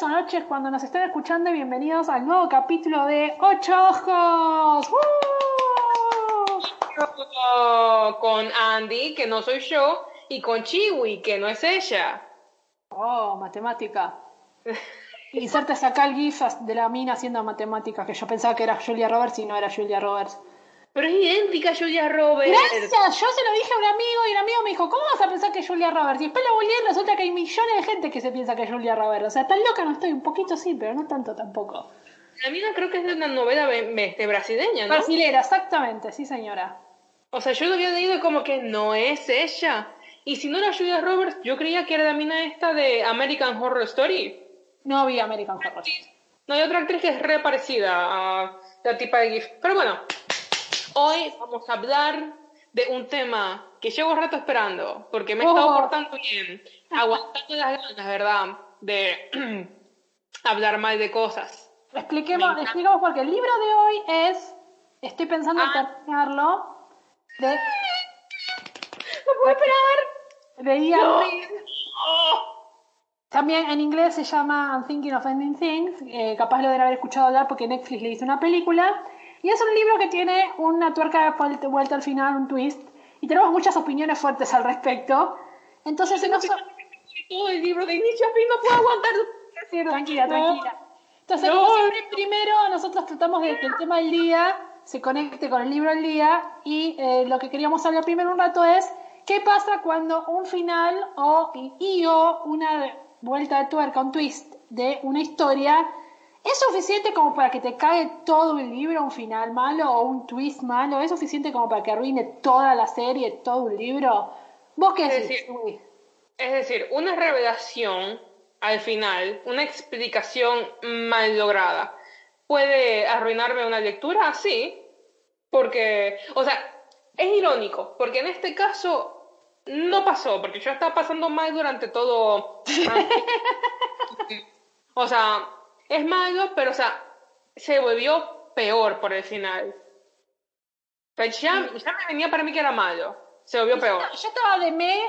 tardes o noches cuando nos estén escuchando y bienvenidos al nuevo capítulo de Ocho Ojos. ¡Uh! Con Andy, que no soy yo, y con Chiwi, que no es ella. Oh, matemática. Insertes acá el GIF de la mina haciendo matemáticas, que yo pensaba que era Julia Roberts y no era Julia Roberts. Pero es idéntica a Julia Roberts. Gracias, yo se lo dije a un amigo y el amigo me dijo, ¿cómo vas a pensar que es Julia Roberts? Y después lo volví y resulta que hay millones de gente que se piensa que es Julia Roberts. O sea, tan loca no estoy, un poquito sí, pero no tanto tampoco. La mina creo que es de una novela este, brasileña, ¿no? Brasilera, exactamente, sí señora. O sea, yo lo había leído como que no es ella. Y si no era Julia Roberts, yo creía que era la mina esta de American Horror Story. No vi American Horror. No, hay otra actriz que es re parecida a la tipa de GIF. Pero bueno, Hoy vamos a hablar de un tema que llevo rato esperando, porque me he estado oh. portando bien, aguantando las ganas, ¿verdad? De hablar mal de cosas. Expliquemos, expliquemos porque el libro de hoy es, estoy pensando en ah. terminarlo, de... ¡No puedo esperar! De Ian También en inglés se llama I'm Thinking of Ending Things, eh, capaz lo deben haber escuchado hablar porque Netflix le hizo una película. Y es un libro que tiene una tuerca de vuelta al final, un twist, y tenemos muchas opiniones fuertes al respecto. Entonces, no Todo el libro de inicio a fin no puedo aguantar. tranquila, tranquila. Entonces, como siempre, primero nosotros tratamos de que el tema del día se conecte con el libro del día y eh, lo que queríamos hablar primero un rato es qué pasa cuando un final o y o una vuelta de tuerca, un twist de una historia ¿Es suficiente como para que te cae todo el libro un final malo o un twist malo? ¿Es suficiente como para que arruine toda la serie, todo un libro? ¿Vos qué es decir, Es decir, una revelación al final, una explicación mal lograda, ¿puede arruinarme una lectura? Sí, porque, o sea, es irónico, porque en este caso no pasó, porque yo estaba pasando mal durante todo. o sea, es malo, pero o sea, se volvió peor por el final. O ya, ya me venía para mí que era malo. Se volvió peor. Yo, estaba de me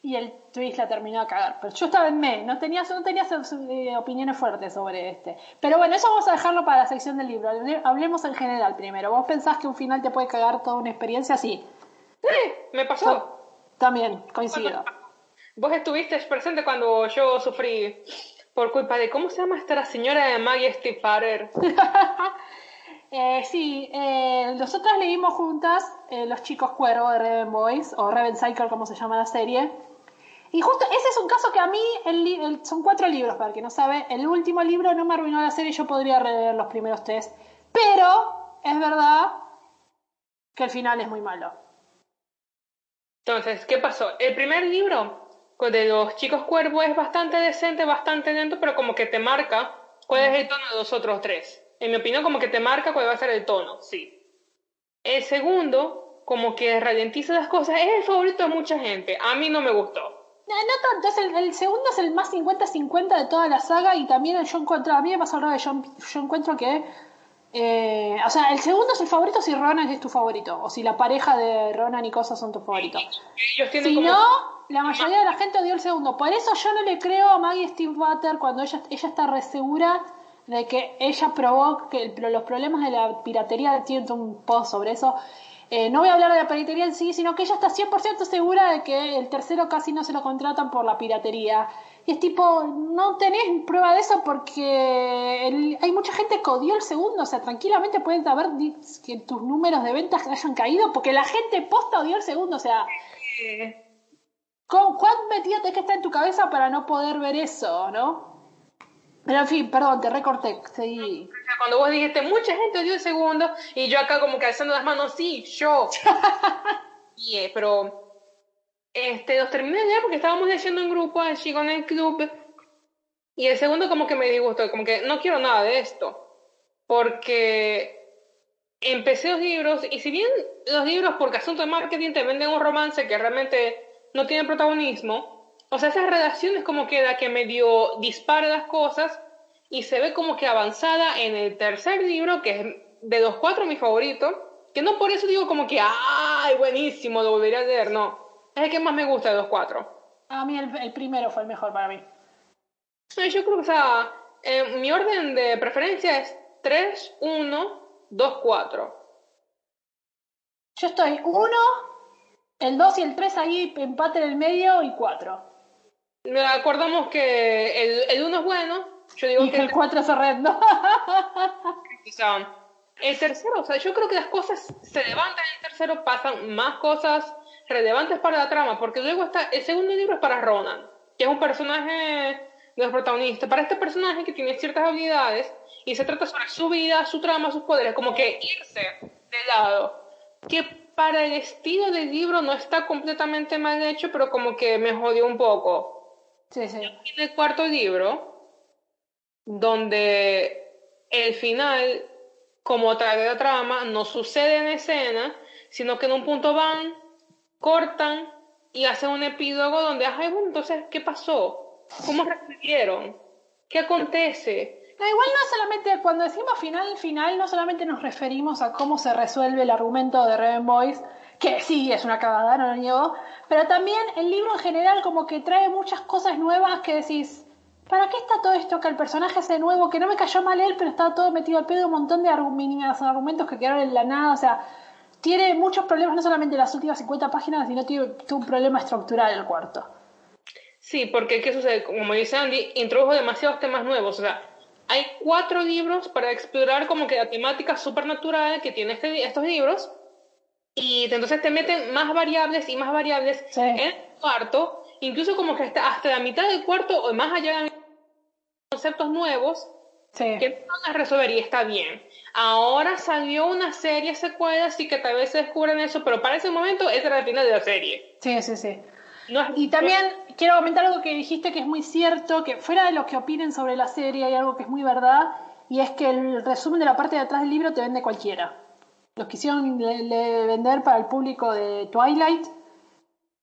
y el twist la terminó a cagar. Pero yo estaba en me, no tenía, no tenía eh, opiniones fuertes sobre este. Pero bueno, eso vamos a dejarlo para la sección del libro. Hablemos en general primero. ¿Vos pensás que un final te puede cagar toda una experiencia? Sí. Sí, me pasó. también, coincido. Vos estuviste presente cuando yo sufrí por culpa de, ¿cómo se llama esta señora de Maggie Stiefvater? eh, sí, eh, nosotras leímos juntas eh, Los Chicos Cuervo de Raven Boys, o Raven Cycle como se llama la serie. Y justo ese es un caso que a mí, el, son cuatro libros, para el que no sabe, el último libro no me arruinó la serie, yo podría releer los primeros tres, pero es verdad que el final es muy malo. Entonces, ¿qué pasó? El primer libro de los chicos cuervos es bastante decente, bastante lento, pero como que te marca cuál es el tono de los otros tres. En mi opinión, como que te marca cuál va a ser el tono, sí. El segundo, como que ralentiza las cosas, es el favorito de mucha gente. A mí no me gustó. No, no tanto, el, el, segundo es el más 50-50 de toda la saga y también yo encuentro, a mí me pasa al yo, yo encuentro que, eh, o sea, el segundo es el favorito si Ronan es tu favorito, o si la pareja de Ronan y cosas son tus favoritos. Si como... no, la mayoría de la gente odió el segundo. Por eso yo no le creo a Maggie Steve Butter cuando ella, ella está re segura de que ella probó que los problemas de la piratería, tiene un post sobre eso. Eh, no voy a hablar de la piratería en sí, sino que ella está 100% segura de que el tercero casi no se lo contratan por la piratería. Y es tipo, no tenés prueba de eso porque hay mucha gente que odió el segundo. O sea, tranquilamente pueden haber que tus números de ventas hayan caído porque la gente posta odió el segundo. O sea, ¿Cuán metido tenés que estar en tu cabeza para no poder ver eso, no? Pero en fin, perdón, te recorté, seguí. Cuando vos dijiste, mucha gente dio el segundo, y yo acá como que alzando las manos, sí, yo. y, eh, pero, este, los terminé ya porque estábamos leyendo en grupo allí con el club, y el segundo como que me disgustó, como que no quiero nada de esto, porque empecé los libros, y si bien los libros por asunto de marketing te venden un romance que realmente no tiene protagonismo. O sea, esas relaciones como queda que medio dispara las cosas y se ve como que avanzada en el tercer libro, que es de los cuatro mi favorito, que no por eso digo como que, ¡ay, buenísimo, lo volvería a leer! No, es el que más me gusta de los cuatro. A mí el, primero fue el mejor para mí. Yo creo que, o sea, eh, mi orden de preferencia es 3, 1, 2, 4. Yo estoy 1, el 2 y el 3 ahí, empate en el medio y 4. Acordamos que el 1 es bueno, yo digo y que, el 4 es horrendo. el tercero, o sea, yo creo que las cosas se levantan en el tercero, pasan más cosas relevantes para la trama, porque luego está, el segundo libro es para Ronan, que es un personaje de los protagonistas. Para este personaje que tiene ciertas habilidades y se trata sobre su vida, su trama, sus poderes, como que irse de lado. Que para el estilo del libro no está completamente mal hecho, pero como que me jodió un poco. Sí, sí. En el cuarto libro, donde el final, como trae la trama, no sucede en escena, sino que en un punto van, cortan y hacen un epílogo donde, ay, bueno, entonces, ¿qué pasó? ¿Cómo respondieron? ¿Qué acontece? igual no solamente, cuando decimos final, final, no solamente nos referimos a cómo se resuelve el argumento de Raven Boys, que sí, es una cagada, no lo niego, pero también el libro en general como que trae muchas cosas nuevas que decís, ¿para qué está todo esto? Que el personaje ese nuevo, que no me cayó mal él, pero estaba todo metido al pedo, un montón de argumentos que quedaron en la nada, o sea, tiene muchos problemas, no solamente las últimas 50 páginas, sino tiene, tuvo un problema estructural el cuarto. Sí, porque ¿qué sucede? Como dice Andy, introdujo demasiados temas nuevos, o sea, hay cuatro libros para explorar como que la temática supernatural que tiene este, estos libros, y entonces te meten más variables y más variables en el cuarto, incluso como que hasta, hasta la mitad del cuarto o más allá de conceptos nuevos que no las resolver y está bien. Ahora salió una serie secuela, así que tal vez se descubren eso, pero para ese momento era el final de la serie. Sí, sí, sí. y también quiero comentar algo que dijiste que es muy cierto, que fuera de lo que opinen sobre la serie hay algo que es muy verdad, y es que el resumen de la parte de atrás del libro te vende cualquiera. Los quisieron vender para el público de Twilight,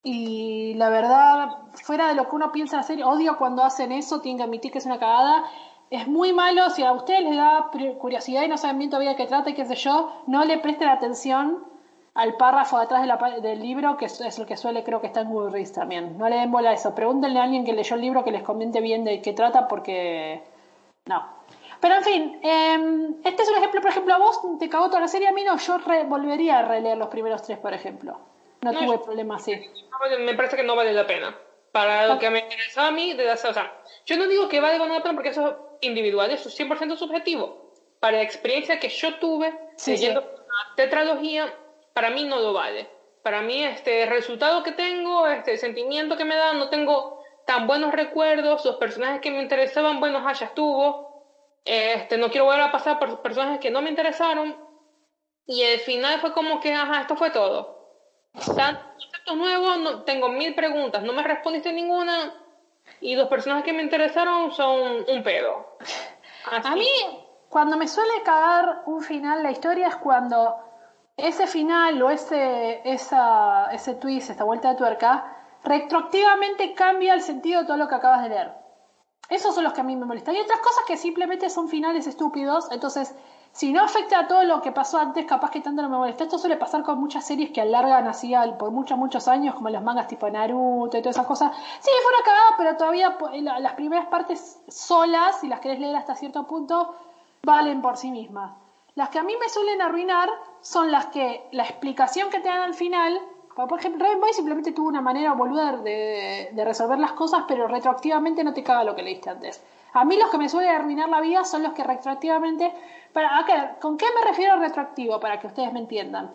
y la verdad, fuera de lo que uno piensa en la serie, odio cuando hacen eso, tienen que admitir que es una cagada, es muy malo, si a ustedes les da curiosidad y no saben bien todavía de qué trata y qué sé yo, no le presten atención al párrafo de atrás de la, del libro, que es, lo que suele, creo que está en Goodreads también. No le den bola a eso. Pregúntenle a alguien que leyó el libro que les comente bien de qué trata, porque no. Pero en fin, em, este es un ejemplo, por ejemplo, a vos te cagó toda la serie, a mí no, yo volvería a releer los primeros tres, por ejemplo. No, tuve problema así. Me parece que no vale la pena. Para lo que me interesaba a mí, de, o sea, yo no digo que vale la pena porque eso individual, es 100% subjetivo. Para la experiencia que yo tuve leyendo tetralogía, para mí no lo vale. Para mí, este resultado que tengo, este sentimiento que me da, no tengo tan buenos recuerdos, los personajes que me interesaban, bueno, ya estuvo. Este, no quiero volver a pasar por personajes que no me interesaron. Y el final fue como que, ajá, esto fue todo. Tantos conceptos nuevos, no, tengo mil preguntas, no me respondiste ninguna, y los personajes que me interesaron son un pedo. A mí, cuando me suele cagar un final la historia es cuando ese final o ese, esa, ese twist, esta vuelta de tuerca, retroactivamente cambia el sentido de todo lo que acabas de leer. Esos son los que a mí me molestan. Y otras cosas que simplemente son finales estúpidos. Entonces, si no afecta a todo lo que pasó antes, capaz que tanto no me molesta. Esto suele pasar con muchas series que alargan así por muchos, muchos años, como los mangas tipo Naruto y todas esas cosas. Sí, fue una cagada, pero todavía las primeras partes solas, si las querés leer hasta cierto punto, valen por sí mismas. Las que a mí me suelen arruinar son las que la explicación que te dan al final, por ejemplo, Rainbow simplemente tuvo una manera boluda de resolver las cosas, pero retroactivamente no te caga lo que leíste antes. A mí los que me suelen arruinar la vida son los que retroactivamente... Para, ¿Con qué me refiero retroactivo? Para que ustedes me entiendan.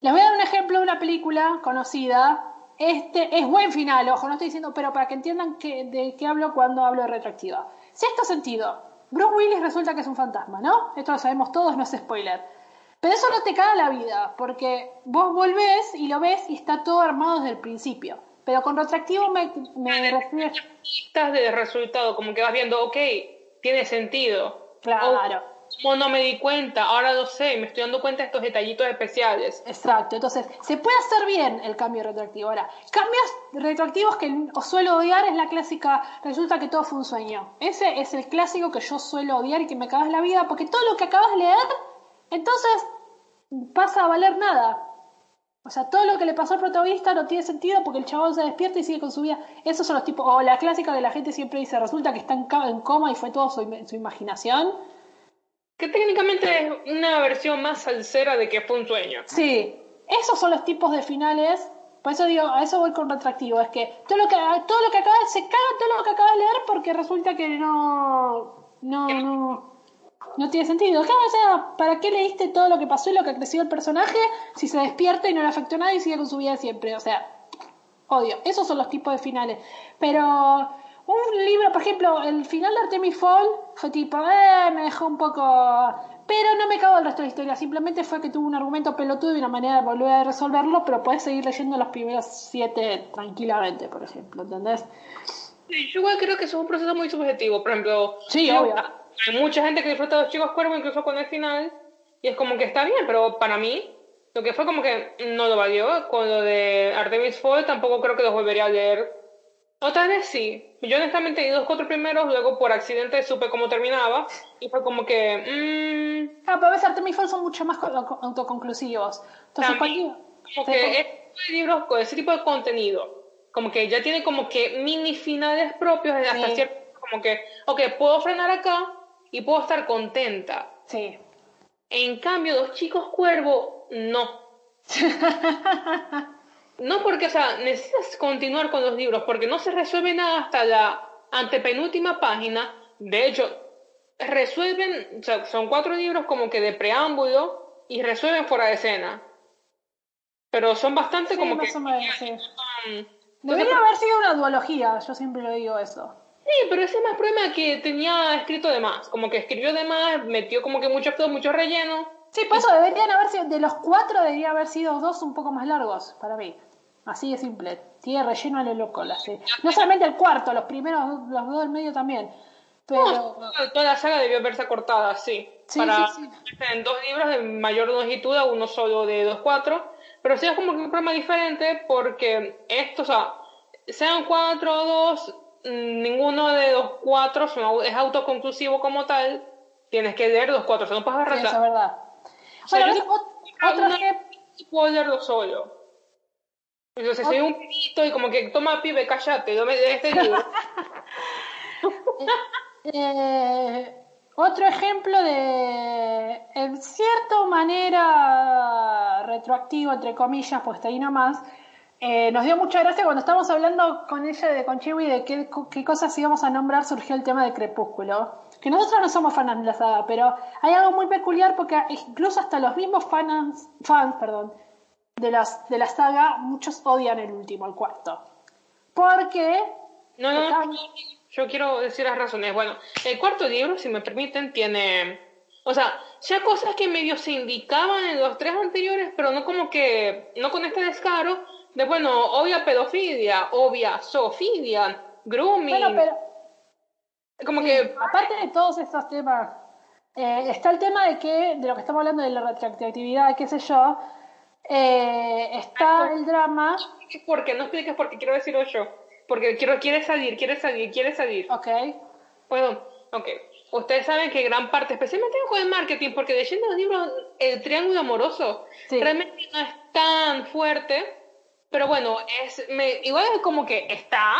Les voy a dar un ejemplo de una película conocida. Este es buen final, ojo, no estoy diciendo, pero para que entiendan de qué hablo cuando hablo de retroactiva. Sexto sentido. Bruce Willis resulta que es un fantasma, ¿no? Esto lo sabemos todos, no es spoiler. Pero eso no te caga la vida, porque vos volvés y lo ves y está todo armado desde el principio. Pero con retroactivo me, me refiero... de resultado, como que vas viendo, ok, tiene sentido. Claro. como no me di cuenta, ahora lo sé, me estoy dando cuenta de estos detallitos especiales. Exacto, entonces se puede hacer bien el cambio retroactivo. Ahora, cambios retroactivos que os suelo odiar es la clásica, resulta que todo fue un sueño. Ese es el clásico que yo suelo odiar y que me cagas la vida, porque todo lo que acabas de leer, entonces pasa a valer nada. O sea, todo lo que le pasó al protagonista no tiene sentido porque el chabón se despierta y sigue con su vida. Esos son los tipos, o la clásica que la gente siempre dice, resulta que está en, coma y fue todo su, im- su imaginación. Que técnicamente es una versión más salsera de que fue un sueño. Sí, esos son los tipos de finales. Por eso digo, a eso voy con retractivo. Es que todo lo que todo lo que acaba se caga todo lo que acabas de leer porque resulta que no no no no tiene sentido. Claro, o sea, ¿para qué leíste todo lo que pasó y lo que creció el personaje si se despierta y no le afectó nada y sigue con su vida siempre? O sea, odio. Esos son los tipos de finales. Pero un libro, por ejemplo, el final de Artemis Fall fue tipo, eh, me dejó un poco... Pero no me cago el resto de la historia, simplemente fue que tuvo un argumento pelotudo y una manera de volver a resolverlo, pero puedes seguir leyendo los primeros siete tranquilamente, por ejemplo, ¿entendés? Sí, Yo igual creo que es un proceso muy subjetivo. Por ejemplo, Sí, obvio. Hay mucha gente que disfruta de los chicos cuervos incluso con el final. Y es como que está bien, pero para mí, lo que fue como que no lo valió. Con lo de Artemis Fall tampoco creo que los volvería a leer. Otra vez sí. Yo honestamente leí los cuatro primeros, luego por accidente supe cómo terminaba. Y fue como que... Mmm, Ah, pero ves, Artemis Fall son mucho más co- autoconclusivos. Entonces, También. como que este libros con ese tipo de contenido, como que ya tiene como que mini finales propios hasta Sí. cierto, como que, ok, puedo frenar acá y puedo estar contenta. sí. En cambio, los chicos cuervo, no. No porque, o sea, necesitas continuar con los libros, porque no se resuelve nada hasta la antepenúltima página. De hecho, resuelven, o sea, son cuatro libros como que de preámbulo y resuelven fuera de escena. Pero son bastante Sí, como más que... o menos, sí. Debería haber sido una duología, yo siempre lo digo eso. Sí, pero ese es más problema que tenía escrito de más. Como que escribió de más, metió como que mucho flow, mucho relleno. Sí, por eso deberían haber sido, de los cuatro debería haber sido dos un poco más largos, para mí. Así de simple. Tiene relleno a lo loco la serie. No solamente el cuarto, los primeros, los dos del medio también. Pero... No, toda la saga debió verse cortada, sí. Sí, para sí, en dos libros de mayor longitud, a uno solo de 2.4. Pero sí es como que un problema diferente porque esto, o sea, sean cuatro o dos, mm, ninguno de los cuatro son- es autoconclusivo como tal. Tienes que leer los cuatro, o sea, no puedes Sí, eso es verdad. sea, Bueno, otro puedo leerlo solo. Entonces soy un pibito y como que toma pibe, cállate, no me de este libro. Eh, otro ejemplo de, en cierta manera, retroactivo, entre comillas, pues está ahí nomás, eh, nos dio mucha gracia cuando estábamos hablando con ella, de, con Chiwi, de qué, qué cosas íbamos a nombrar, surgió el tema de Crepúsculo. Que nosotros no somos fans de la saga, pero hay algo muy peculiar porque incluso hasta los mismos fans, fans perdón, de, las, de la saga, muchos odian el último, el cuarto. Porque No, no, Total. yo quiero decir las razones. Bueno, el cuarto libro, si me permiten, tiene... O sea, ya cosas que medio se indicaban en los tres anteriores, pero no como que... No con este descaro de, bueno, obvia pedofilia, obvia zoofilia, grooming... Bueno, pero como Sí, que... aparte de todos estos temas, eh, está el tema de que, de lo que estamos hablando de la retroactividad, qué sé yo, eh, está el drama, Porque no expliques porque quiero decirlo yo. Porque quiero, quiere salir, quiere salir, quiere salir. ok, Bueno, ok. Ustedes saben que gran parte, especialmente con el marketing, porque leyendo los libros, el triángulo amoroso Sí. realmente no es tan fuerte, pero bueno, es igual es como que está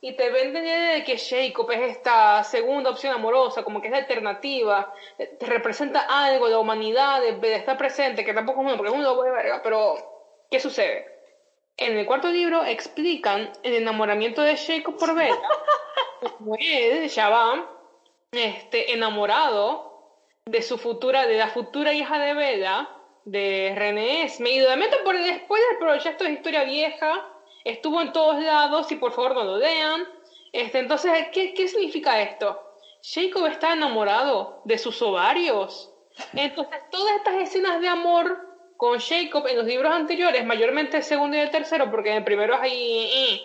y te venden de que Jacob es esta segunda opción amorosa, como que es la alternativa, te representa algo, la humanidad, de, de estar presente, que tampoco es bueno, porque es un lobo de verga, pero ¿qué sucede? En el cuarto libro explican el enamoramiento de Jacob por Bella, como él va este, enamorado de su futura, de la futura hija de Bella, de René y lo lamento por el spoiler, pero ya esto es historia vieja, estuvo en todos lados y por favor no lo lean. Este, entonces, ¿qué, ¿qué significa esto? Jacob está enamorado de sus ovarios. Entonces, todas estas escenas de amor con Jacob en los libros anteriores, mayormente el segundo y el tercero, porque en el primero es ahí... eh,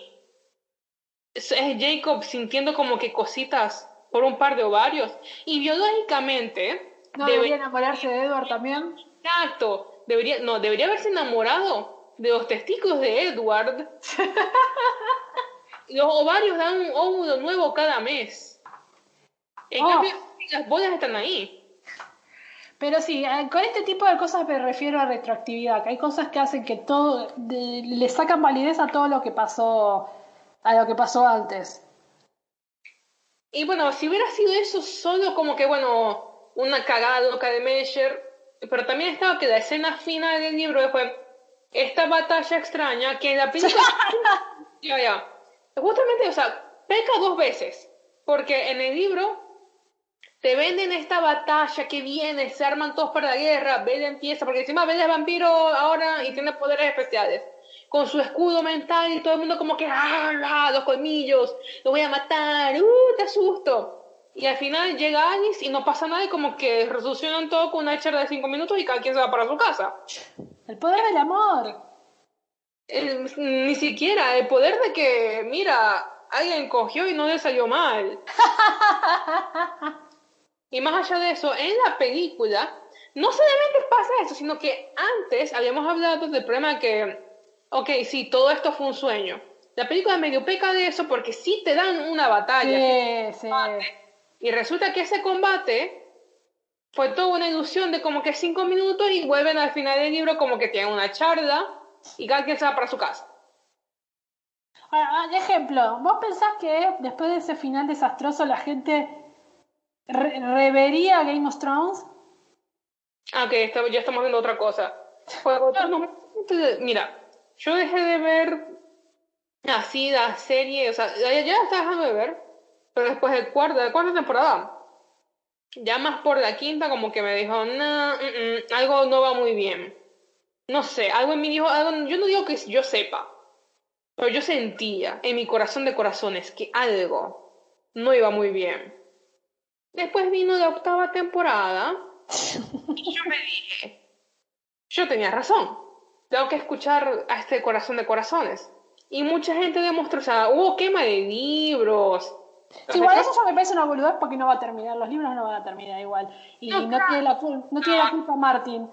es es Jacob sintiendo como que cositas por un par de ovarios. Y biológicamente, no debe- debería enamorarse de Edward también. Exacto, debería, no, debería haberse enamorado de los testículos de Edward. los ovarios dan un óvulo nuevo cada mes. En Oh. cambio, las bolas están ahí. Pero sí, eh, con este tipo de cosas me refiero a retroactividad, que hay cosas que hacen que todo le sacan validez a todo lo que pasó a lo que pasó antes. Y bueno, si hubiera sido eso solo como que bueno, una cagada loca de Measure, pero también estaba que la escena final del libro fue esta batalla extraña que en la película ya ya. Justamente, o sea, peca dos veces, porque en el libro te venden esta batalla que viene, se arman todos para la guerra, Bella empieza, porque encima Bella es vampiro ahora y tiene poderes especiales. Con su escudo mental y todo el mundo como que, ¡ah! Los colmillos, lo voy a matar, ¡uh! Te asusto. Y al final llega Alice y no pasa nada y como que resolucionan todo con una charla de cinco minutos y cada quien se va para su casa. El poder del amor. ni siquiera, el poder de que, mira, alguien cogió y no le salió mal. Y más allá de eso, en la película, no solamente pasa eso, sino que antes habíamos hablado del problema de que, ok, sí, todo esto fue un sueño. La película medio peca de eso porque sí te dan una batalla. Sí, sí. Y resulta que ese combate fue toda una ilusión de como que cinco minutos y vuelven al final del libro como que tienen una charla y cada quien se va para su casa. Ah, ah ejemplo, ¿vos pensás que después de ese final desastroso la gente ¿Revería Game of Thrones? Ah, ok, ya estamos viendo otra cosa. Mira, yo dejé de ver así la serie, o sea, ya, ya la estaba dejando de ver, pero después de cuarta, de cuarta temporada, ya más por la quinta, como que me dijo, no, mm, mm, algo no va muy bien. No sé, algo en mí dijo, algo, yo no digo que yo sepa, pero yo sentía en mi corazón de corazones que algo no iba muy bien. Después vino la octava temporada y yo me dije, yo tenía razón, tengo que escuchar a este corazón de corazones. Y mucha gente demostró, o sea, hubo quema de libros. Igual eso ya me parece una boludez porque no va a terminar, los libros no van a terminar igual. Y no, tiene, la, no tiene la culpa Martin.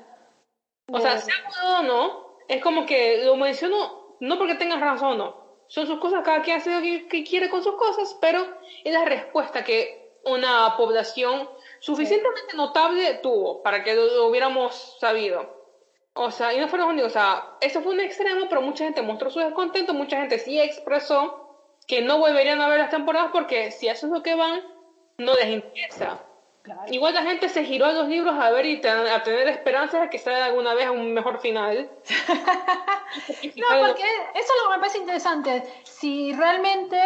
O sea, sea o no, es como que lo menciono no porque tengas razón no. Son sus cosas, cada quien hace lo que quiere con sus cosas, pero es la respuesta que una población suficientemente notable tuvo para que lo, hubiéramos sabido. O sea, y no fueron únicos, o sea, eso fue un extremo, pero mucha gente mostró su descontento, mucha gente sí expresó que no volverían a ver las temporadas porque si eso es lo que van, no les interesa. Igual la gente se giró a los libros a ver y a tener esperanzas de que salga alguna vez un mejor final. no, porque eso es lo que me parece interesante. Si realmente,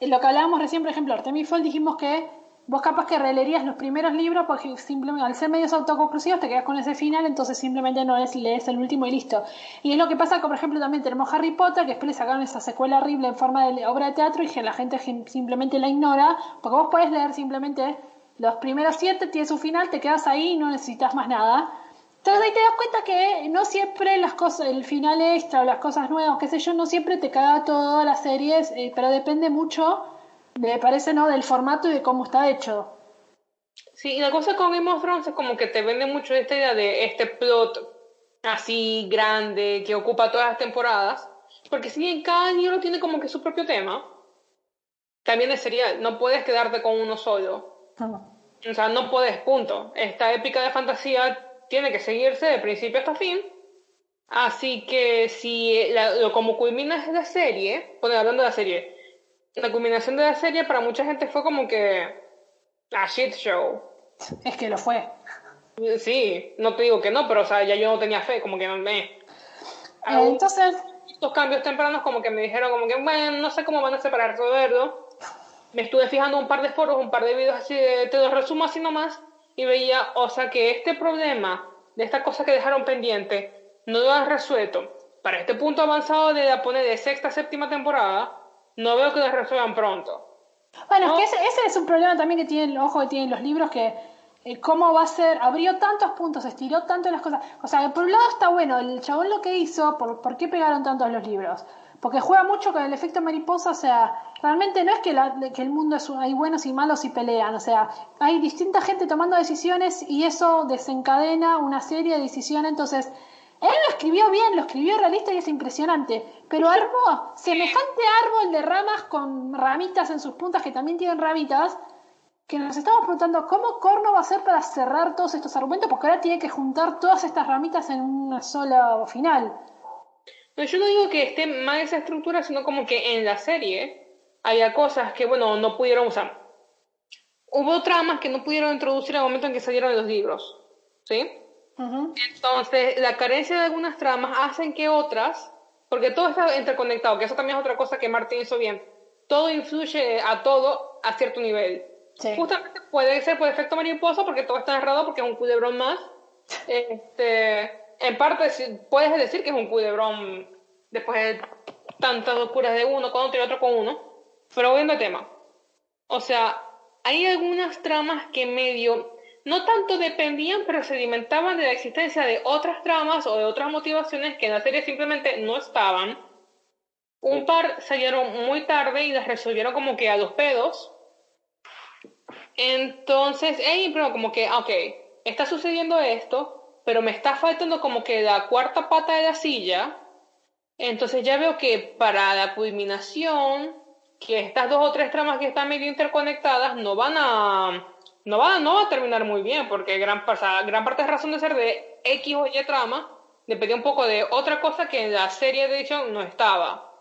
lo que hablábamos recién, por ejemplo, Artemis Fowl dijimos que vos capaz que releerías los primeros libros porque simplemente al ser medios autoconclusivos te quedas con ese final, entonces simplemente no es, lees el último y listo. Y es lo que pasa que, por ejemplo, también tenemos Harry Potter, que después le sacaron esa secuela horrible en forma de obra de teatro y que la gente simplemente la ignora, porque vos podés leer simplemente los primeros siete, tiene su final, te quedas ahí y no necesitas más nada. Entonces ahí te das cuenta que no siempre las cosas, el final extra o las cosas nuevas, qué sé yo, no siempre te caga todas las series, eh, pero depende mucho me parece, ¿no? Del formato y de cómo está hecho. Sí, y la cosa con Game of Thrones es como que te vende mucho esta idea de este plot así grande que ocupa todas las temporadas, porque si bien cada libro tiene como que su propio tema, también es serial, no puedes quedarte con uno solo. O sea, no puedes, punto. Esta épica de fantasía tiene que seguirse de principio hasta fin. Así que si lo, como culmina la serie, bueno, hablando de la serie, la culminación de la serie para mucha gente fue como que a shit show. Es que lo fue. Sí, no te digo que no, pero o sea, ya yo no tenía fe, como que me... Eh, entonces... Estos cambios tempranos como que me dijeron como que, bueno, no sé cómo van a hacer para resolverlo. Me estuve fijando un par de foros, un par de videos así, te los resumo así nomás, y veía, o sea, que este problema de esta cosa que dejaron pendiente no lo han resuelto. Para este punto avanzado de la poner de sexta, séptima temporada, no veo que lo resuelvan pronto. Bueno, es que ese, es un problema también que tienen, ojo, que tienen los libros, que eh, cómo va a ser, abrió tantos puntos, estiró tanto las cosas. O sea, por un lado está bueno, el chabón lo que hizo, por, ¿por qué pegaron tantos los libros? Porque juega mucho con el efecto mariposa, o sea, realmente no es que, que el mundo es, hay buenos y malos y pelean, o sea, hay distinta gente tomando decisiones y eso desencadena una serie de decisiones, entonces él lo escribió bien, lo escribió realista y es impresionante. Pero armó semejante árbol de ramas con ramitas en sus puntas que también tienen ramitas. que nos estamos preguntando cómo Corno va a hacer para cerrar todos estos argumentos, porque ahora tiene que juntar todas estas ramitas en una sola final. No, yo no digo que esté mal esa estructura, sino como que en la serie había cosas que, bueno, no pudieron usar. Hubo tramas que no pudieron introducir al momento en que salieron los libros, ¿sí? Entonces, la carencia de algunas tramas hacen que otras, porque todo está interconectado, que eso también es otra cosa que Martín hizo bien, todo influye a todo a cierto nivel. Justamente puede ser por efecto mariposa, porque todo está narrado, porque es un culebrón más. Este, en parte puedes decir que es un culebrón después de tantas locuras de uno con otro y otro con uno, pero volviendo al tema. O sea, hay algunas tramas que medio, no tanto dependían, pero se alimentaban de la existencia de otras tramas o de otras motivaciones que en la serie simplemente no estaban. Un par salieron muy tarde y las resolvieron como que a los pedos entonces, hey, pero como que, ok, está sucediendo esto, pero me está faltando como que la cuarta pata de la silla. Entonces ya veo que para la culminación, que estas dos o tres tramas que están medio interconectadas no van a no va, no va a terminar muy bien, porque gran, gran parte de razón de ser de X o Y trama dependía un poco de otra cosa que en la serie de edición no estaba.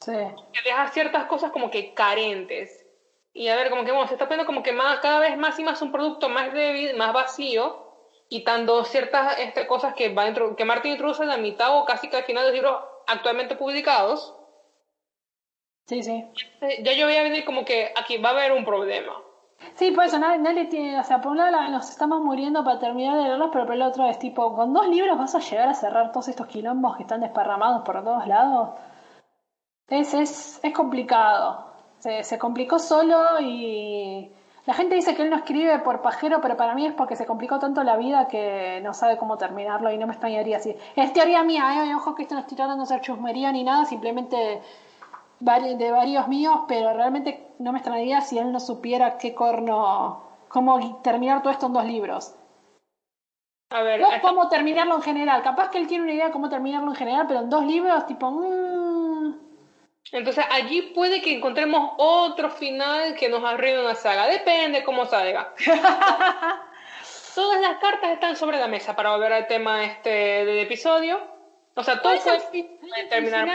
Sí. Que deja ciertas cosas como que carentes. Y a ver, como que bueno, se está poniendo como que más, cada vez más y más un producto más débil, más vacío, quitando ciertas este, cosas que, va que Martin introduce en la mitad o casi que al final de los libros actualmente publicados. Sí, sí. Ya yo voy a venir como que aquí va a haber un problema. Sí, por eso nadie, tiene, o sea, por un lado nos estamos muriendo para terminar de leerlos, pero por el otro es tipo, con dos libros vas a llegar a cerrar todos estos quilombos que están desparramados por todos lados. Es, es, es complicado se, complicó solo y la gente dice que él no escribe por pajero, pero para mí es porque se complicó tanto la vida que no sabe cómo terminarlo y no me extrañaría así. Es teoría mía, ¿eh? ojo que esto no estoy tratando de hacer chusmería ni nada, simplemente de varios míos, pero realmente no me extrañaría si él no supiera qué corno, cómo terminar todo esto en dos libros. A ver, no cómo terminarlo en general. Capaz que él tiene una idea de cómo terminarlo en general, pero en dos libros, tipo, mmm, entonces allí puede que encontremos otro final que nos arruine una saga. Depende cómo salga. Todas las cartas están sobre la mesa para volver al tema este del episodio. O sea, todo puede, terminar,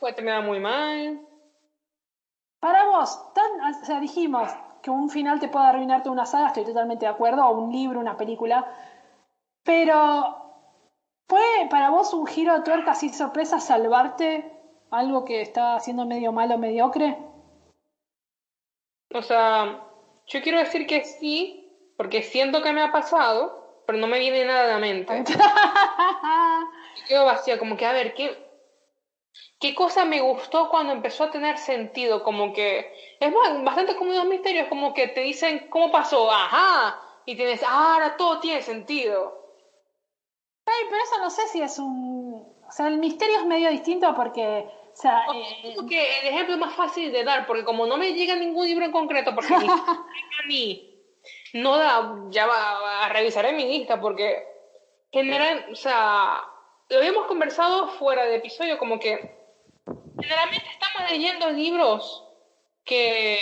puede terminar muy mal. Para vos, tan, o sea, dijimos que un final te puede arruinarte una saga, estoy totalmente de acuerdo, o un libro, una película. Pero, ¿puede para vos un giro de tuerca así sorpresa salvarte algo que está haciendo medio malo, mediocre? O sea, yo quiero decir que sí, porque siento que me ha pasado, pero no me viene nada a la mente. quedo vacía, como que a ver, ¿qué, ¿qué cosa me gustó cuando empezó a tener sentido? Como que es bastante como unos misterios, como que te dicen cómo pasó, ajá, y tienes, ah, ahora todo tiene sentido. Ay, pero eso no sé si es un... O sea, el misterio es medio distinto porque o sea, eh, que el ejemplo es más fácil de dar, porque como no me llega ningún libro en concreto, porque ni, no da, ya va a revisar en mi lista, porque general, o sea, lo habíamos conversado fuera de episodio, como que generalmente estamos leyendo libros que,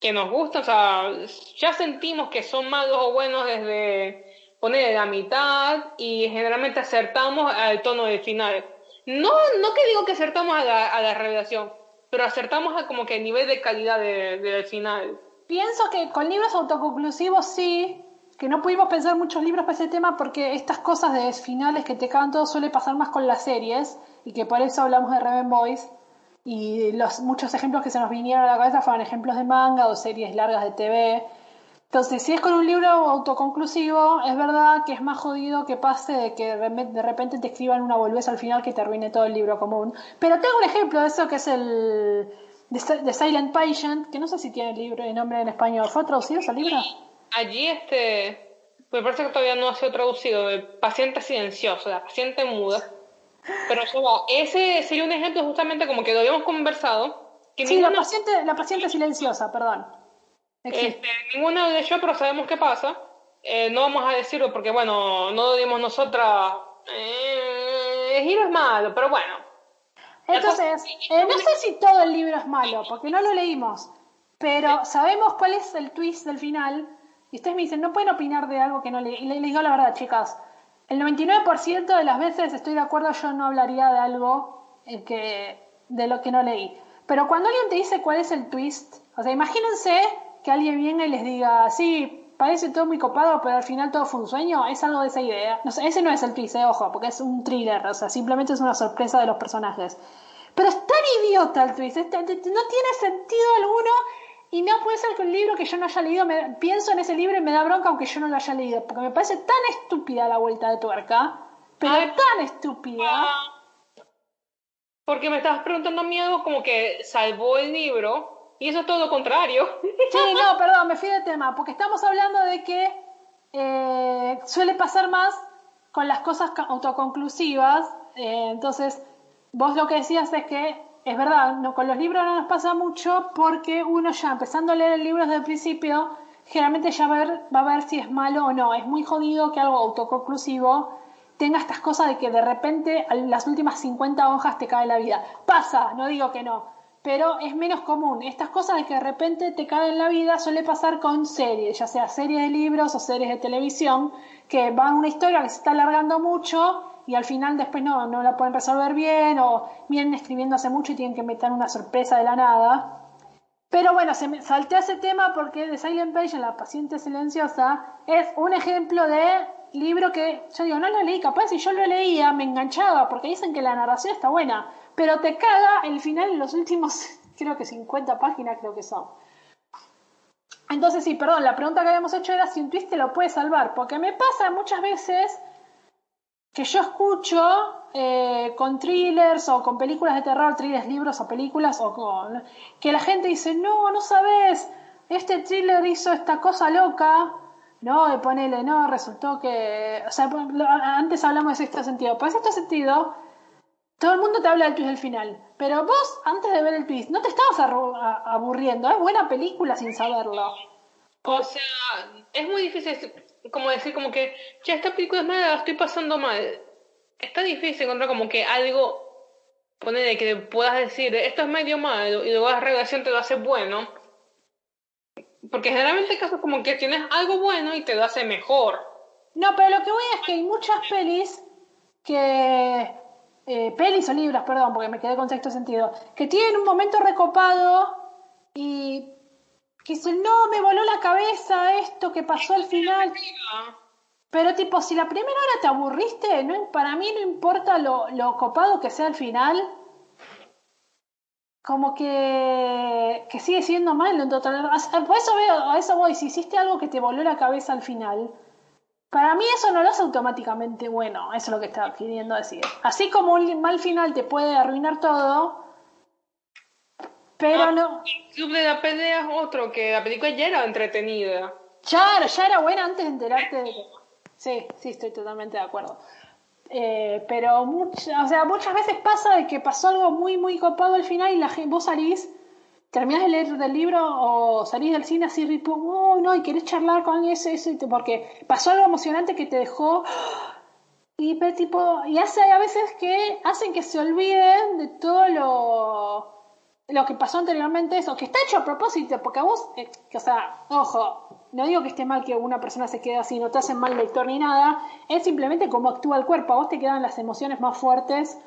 que nos gustan, o sea, ya sentimos que son malos o buenos desde poner la mitad y generalmente acertamos al tono del final no, no que digo que acertamos a la, a la revelación, pero acertamos a como que el nivel de calidad del de, final. Pienso que con libros autoconclusivos sí, que no pudimos pensar muchos libros para ese tema porque estas cosas de finales que te cagan todo suele pasar más con las series y que por eso hablamos de Raven Boys y los muchos ejemplos que se nos vinieron a la cabeza fueron ejemplos de manga o series largas de TV entonces, si es con un libro autoconclusivo, es verdad que es más jodido que pase de que de repente te escriban una volvés al final que te todo el libro común. Pero tengo un ejemplo de eso que es el The Silent Patient, que no sé si tiene el libro de nombre en español. ¿Fue traducido ese libro? Allí, este, me parece que todavía no ha sido traducido, el paciente silencioso, la paciente muda. Pero ese sería un ejemplo justamente como que lo habíamos conversado. Que sí, la, paciente, la paciente silenciosa, perdón. Este, ninguna de ellos, pero sabemos qué pasa. Eh, no vamos a decirlo porque, bueno, no lo dimos nosotras. Eh, el libro es malo, pero bueno. Entonces, eh, no sé si todo el libro es malo, porque no lo leímos. Pero sabemos cuál es el twist del final. Y ustedes me dicen, no pueden opinar de algo que no leí. Y les digo la verdad, chicas. El 99% de las veces estoy de acuerdo, yo no hablaría de algo que, de lo que no leí. Pero cuando alguien te dice cuál es el twist, o sea, imagínense que alguien venga y les diga, sí, parece todo muy copado, pero al final todo fue un sueño, es algo de esa idea. No ese no es el twist, eh, ojo, porque es un thriller, o sea, simplemente es una sorpresa de los personajes. Pero es tan idiota el twist, no tiene sentido alguno y no puede ser que un libro que yo no haya leído, me, pienso en ese libro y me da bronca aunque yo no lo haya leído, porque me parece tan estúpida la vuelta de tuerca, pero tan estúpida. Ah. Porque me estabas preguntando a mí algo como que salvó el libro y eso es todo lo contrario. Sí, no, perdón, me fui de tema, porque estamos hablando de que eh, suele pasar más con las cosas autoconclusivas, eh, entonces vos lo que decías es que es verdad, no, con los libros no nos pasa mucho porque uno ya empezando a leer el libro desde el principio, generalmente ya va a, ver, va a ver si es malo o no. Es muy jodido que algo autoconclusivo tenga estas cosas de que de repente las últimas 50 hojas te cae la vida. Pasa, no digo que no, pero es menos común. Estas cosas de que de repente te cae en la vida suele pasar con series, ya sea series de libros o series de televisión, que van una historia que se está alargando mucho y al final después no, no la pueden resolver bien o vienen escribiendo hace mucho y tienen que meter una sorpresa de la nada. Pero bueno, se me salté ese tema porque The Silent Page La paciente silenciosa es un ejemplo de libro que yo digo, no lo leí, capaz si yo lo leía me enganchaba porque dicen que la narración está buena, pero te caga el final en los últimos, creo que 50 páginas creo que son. Entonces sí, perdón, la pregunta que habíamos hecho era si un twist lo puede salvar, porque me pasa muchas veces que yo escucho eh, con thrillers o con películas de terror, thrillers, libros o películas, o con, que la gente dice, no, no sabes, este thriller hizo esta cosa loca, no, y ponele, no, resultó que, o sea, antes hablamos de sexto sentido, pues sexto sentido, todo el mundo te habla del twist del final, pero vos, antes de ver el twist, no te estabas aburriendo, es buena película sin saberlo. O sea, es muy difícil como decir como que, ya esta película es mala, la estoy pasando mal. Está difícil encontrar como que algo, poner que puedas decir, esto es medio malo y luego la relación te lo hace bueno. Porque generalmente caso como que tienes algo bueno y te lo hace mejor. No, pero lo que voy es que hay muchas pelis que... Eh, pelis o libros, perdón, porque me quedé con sexto sentido, que tienen un momento recopado y que dice, no, me voló la cabeza esto que pasó al final. Pero tipo, si la primera hora te aburriste, no, para mí no importa lo, lo copado que sea el final, como que, que sigue siendo malo. Por eso veo, a eso voy, si hiciste algo que te voló la cabeza al final, para mí eso no lo hace automáticamente bueno, eso es lo que estaba queriendo decir. Así como un mal final te puede arruinar todo, pero ah, no. El Club de la Pelea es otro, que la película ya era entretenida. Claro, ya era buena antes de enterarte de que... Sí, sí, estoy totalmente de acuerdo. Eh, pero o sea, muchas veces pasa de que pasó algo muy, muy copado al final y la gente, vos salís, terminás de leer del libro o salís del cine así, tipo, oh, no, y querés charlar con ese, ese, porque pasó algo emocionante que te dejó. Y, tipo, y hace a veces que hacen que se olviden de todo lo lo que pasó anteriormente, eso, que está hecho a propósito, porque a vos, eh, o sea, ojo, no digo que esté mal que una persona se quede así, no te hacen mal lector ni nada, es simplemente cómo actúa el cuerpo, a vos te quedan las emociones más fuertes.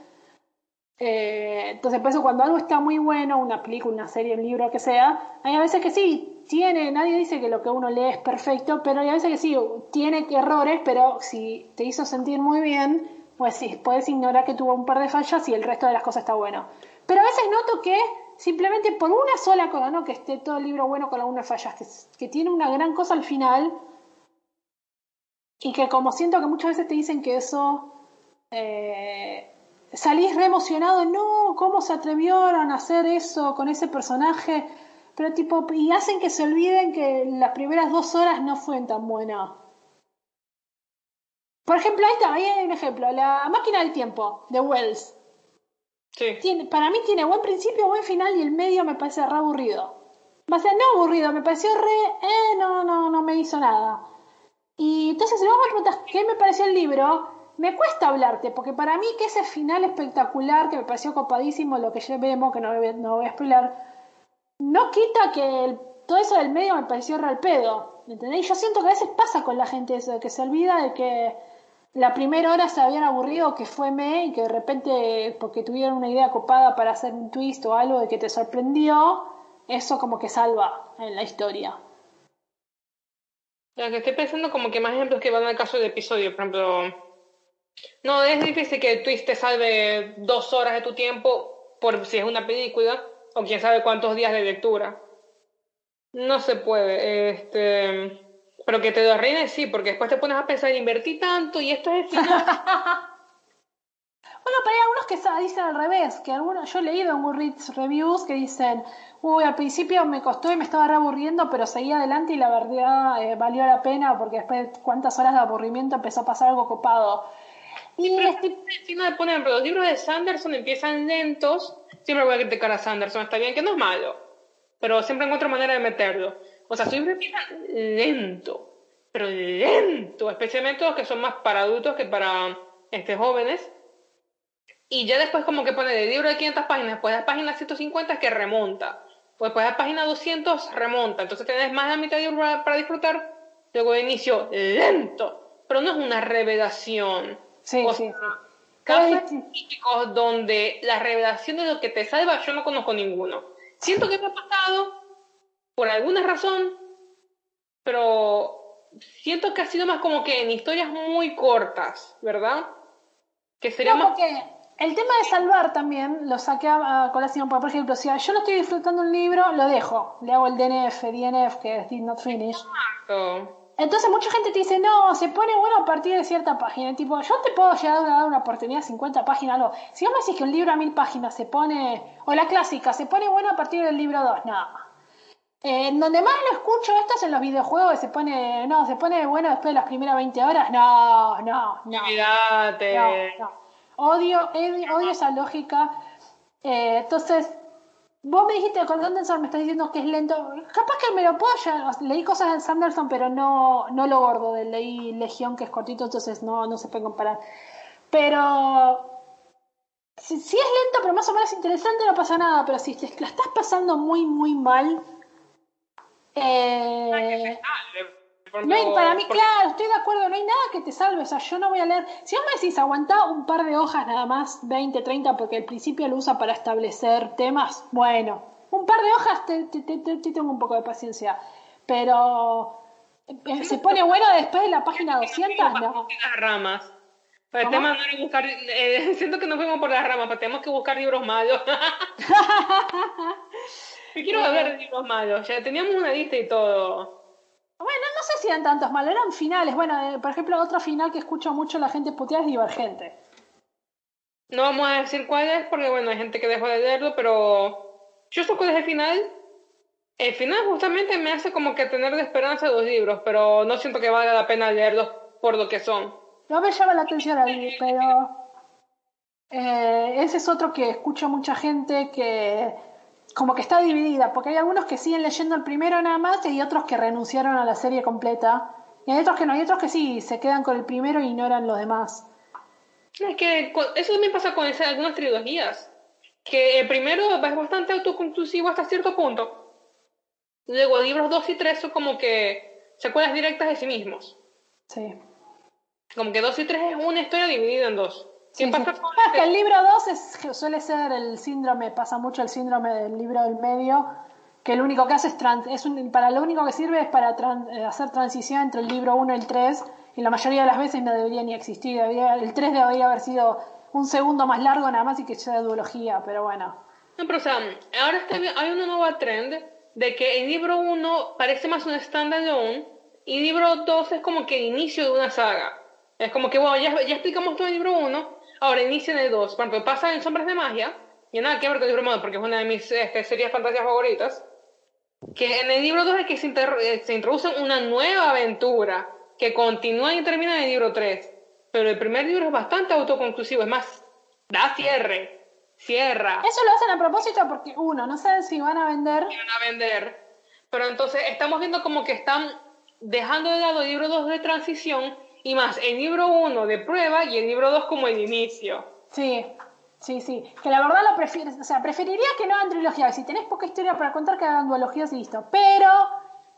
Eh, entonces, por eso cuando algo está muy bueno, una película, una serie, un libro, que sea, hay a veces que sí, tiene, nadie dice que lo que uno lee es perfecto, pero hay a veces que sí, tiene errores, pero si te hizo sentir muy bien, pues sí, puedes ignorar que tuvo un par de fallas y el resto de las cosas está bueno. Pero a veces noto que simplemente por una sola cosa, no que esté todo el libro bueno con algunas fallas, que, tiene una gran cosa al final y que como siento que muchas veces te dicen que eso eh, salís re emocionado, no, ¿cómo se atrevieron a hacer eso con ese personaje? Pero tipo, y hacen que se olviden que las primeras dos horas no fueron tan buenas. Por ejemplo, ahí está, ahí hay un ejemplo, la máquina del tiempo de Wells para mí tiene buen principio, buen final y el medio me parece re aburrido. Va a ser no aburrido, me pareció re, eh, no, no, no me hizo nada. Y entonces, si vos me preguntas qué me pareció el libro, me cuesta hablarte, porque para mí que ese final espectacular, que me pareció copadísimo, lo que ya vemos, que no, no voy a spoiler, no quita que todo eso del medio me pareció real pedo. ¿Entendés? Yo siento que a veces pasa con la gente eso, de que se olvida de que la primera hora se habían aburrido que fue me y que de repente, porque tuvieron una idea copada para hacer un twist o algo de que te sorprendió, eso como que salva en la historia. Ya que estoy pensando como que más ejemplos que van al caso del episodio, por ejemplo. No, es difícil que el twist te salve dos horas de tu tiempo por si es una película o quién sabe cuántos días de lectura. No se puede. Este. Pero que te lo arruines, sí, porque después te pones a pensar, invertí tanto y esto es... bueno, pero hay algunos que dicen al revés, que algunos, yo he leído en Goodreads reviews que dicen, uy, al principio me costó y me estaba reaburriendo, pero seguí adelante y la verdad eh, valió la pena porque después de cuántas horas de aburrimiento empezó a pasar algo copado. Y este... no ponen, los libros de Sanderson empiezan lentos, siempre voy a criticar a Sanderson, está bien, que no es malo, pero siempre encuentro manera de meterlo. O sea, siempre empieza lento, pero lento, especialmente los que son más para adultos que para este, jóvenes. Y ya después como que pone el libro de 500 páginas, después de la página 150 que remonta. Pues después de la página 200 remonta. Entonces tenés más de la mitad de libro para disfrutar. Luego de inicio lento. Pero no es una revelación. Sí, sí. Casos típicos donde la revelación de lo que te salva yo no conozco ninguno. Siento que me ha pasado por alguna razón, pero siento que ha sido más como que en historias muy cortas, ¿verdad? Que sería no, porque el tema de salvar también lo saqué a, colación, por ejemplo, si yo no estoy disfrutando un libro, lo dejo, le hago el DNF, DNF, que es Did Not Finish. Entonces mucha gente te dice, no, se pone bueno a partir de cierta página. Tipo, yo te puedo llegar a dar una oportunidad 50 páginas, no. Si vos me decís que un libro a mil páginas se pone, o la clásica, se pone bueno a partir del libro 2, no. En eh, donde más lo escucho esto es en los videojuegos se pone, no, se pone bueno después de las primeras 20 horas. No, no, no. Odio, odio, esa lógica. Eh, entonces, vos me dijiste con Sanderson, me estás diciendo que es lento. Capaz que me lo puedo ya. Leí cosas de Sanderson, pero no, no lo gordo. Leí Legión, que es cortito, entonces no, no se puede comparar. Pero si, es lento, pero más o menos interesante, no pasa nada. Pero si te la estás pasando muy, muy mal eh, para mí, claro, estoy de acuerdo, no hay nada que te salve, o sea, yo no voy a leer. Si vos me decís, aguantá un par de hojas nada más, 20, 30, porque al principio lo usa para establecer temas, bueno, un par de hojas te, tengo un poco de paciencia, pero eh, se pone bueno después de la página 200, no. Las ramas. el tema no buscar, eh, siento que nos fuimos por las ramas, pero tenemos que buscar libros malos. Yo quiero hablar de libros malos, ya teníamos una lista y todo. Bueno, no sé si eran tantos malos, eran finales. Bueno, eh, por ejemplo, otro final que escucho mucho la gente putear es Divergente. No vamos a decir cuál es, porque bueno, hay gente que dejó de leerlo, pero yo sé cuál es el final. El final justamente me hace como que tener de esperanza los libros, pero no siento que valga la pena leerlos por lo que son. No me llama la atención ahí, pero eh, ese es otro que escucho mucha gente que como que está dividida, porque hay algunos que siguen leyendo el primero nada más y hay otros que renunciaron a la serie completa. Y hay otros que no, hay otros que sí, se quedan con el primero e ignoran los demás. Es que eso también pasa con algunas trilogías, que el primero es bastante autoconclusivo hasta cierto punto. Luego libros 2 y 3 son como que secuelas directas de sí mismos. Sí. Como que 2 y 3 es una historia dividida en dos. ¿Qué pasa con que el libro 2 suele ser el síndrome, pasa mucho el síndrome del libro del medio, que lo único que hace es, es un, para lo único que sirve es para eh, hacer transición entre el libro 1 y el 3, y la mayoría de las veces no debería ni existir, el 3 debería haber sido un segundo más largo nada más y que sea duología, pero bueno. No, pero o sea, ahora está, hay una nueva trend de que el libro 1 parece más un standalone y el libro 2 es como que el inicio de una saga. Es como que, bueno, ya, ya explicamos todo el libro 1, Ahora inicia en el 2. Por ejemplo, pasa en Sombras de Magia, y nada que ver con el libro modo, porque es una de mis este, series fantasías favoritas. Que en el libro 2 es que se, eh, se introduce una nueva aventura que continúa y termina en el libro 3. Pero el primer libro es bastante autoconclusivo, es más, da cierre, cierra. Eso lo hacen a propósito porque, uno, no saben si van a vender. van a vender. Pero entonces estamos viendo como que están dejando de lado el libro 2 de transición y más el libro 1 de prueba y el libro 2 como el inicio. Sí. Sí, sí. Que la verdad lo prefiero. O sea, preferiría que no hagan trilogías. Si tenés poca historia para contar, que hagan duologías y listo. Pero,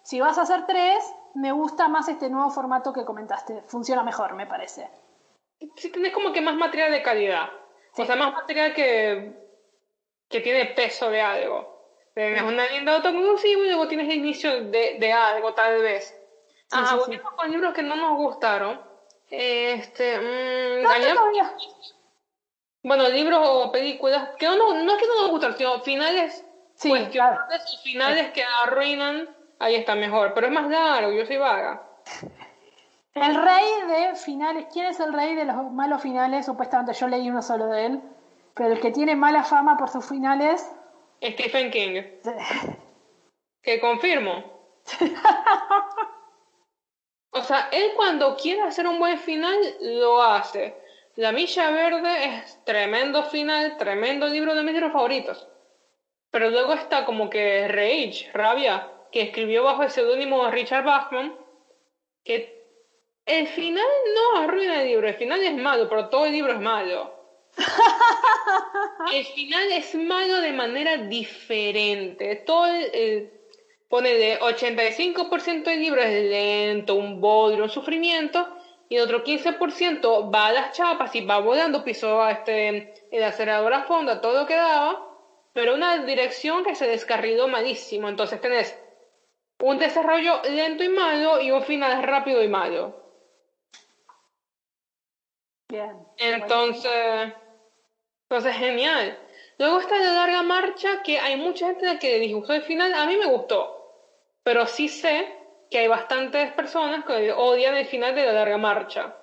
si vas a hacer tres, me gusta más este nuevo formato que comentaste. Funciona mejor, me parece. Sí, tenés como que más material de calidad. O sea, más material que, que tiene peso de algo. Tienes una linda autoconclusiva y luego tienes el inicio de, de algo, tal vez. Ah, volvemos con libros que no nos gustaron. Este. Mmm, no, bueno, libros o películas que no, no es que no nos gustan, sino finales sí, cuestionables y finales que arruinan, ahí está mejor. Pero es más largo, yo soy vaga. El rey de finales, ¿quién es el rey de los malos finales? Supuestamente yo leí uno solo de él, pero el que tiene mala fama por sus finales. Stephen King. que confirmo. o sea, él cuando quiere hacer un buen final, lo hace. La Milla Verde es tremendo final, tremendo libro de mis libros favoritos. Pero luego está como que Rage, Rabia, que escribió bajo el seudónimo Richard Bachman, que el final no arruina el libro, el final es malo, pero todo el libro es malo. el final es malo de manera diferente. Todo el, pone de 85% del libro es lento, un bodrio, un sufrimiento, y el otro 15% va a las chapas y va volando, pisó a este, el acelerador a fondo, a todo lo que daba, pero una dirección que se descarriló malísimo. Entonces tenés un desarrollo lento y malo y un final rápido y malo. Entonces, entonces genial. Luego está la larga marcha, que hay mucha gente que le disgustó el final. A mí me gustó. Pero sí sé que hay bastantes personas que odian el final de la larga marcha.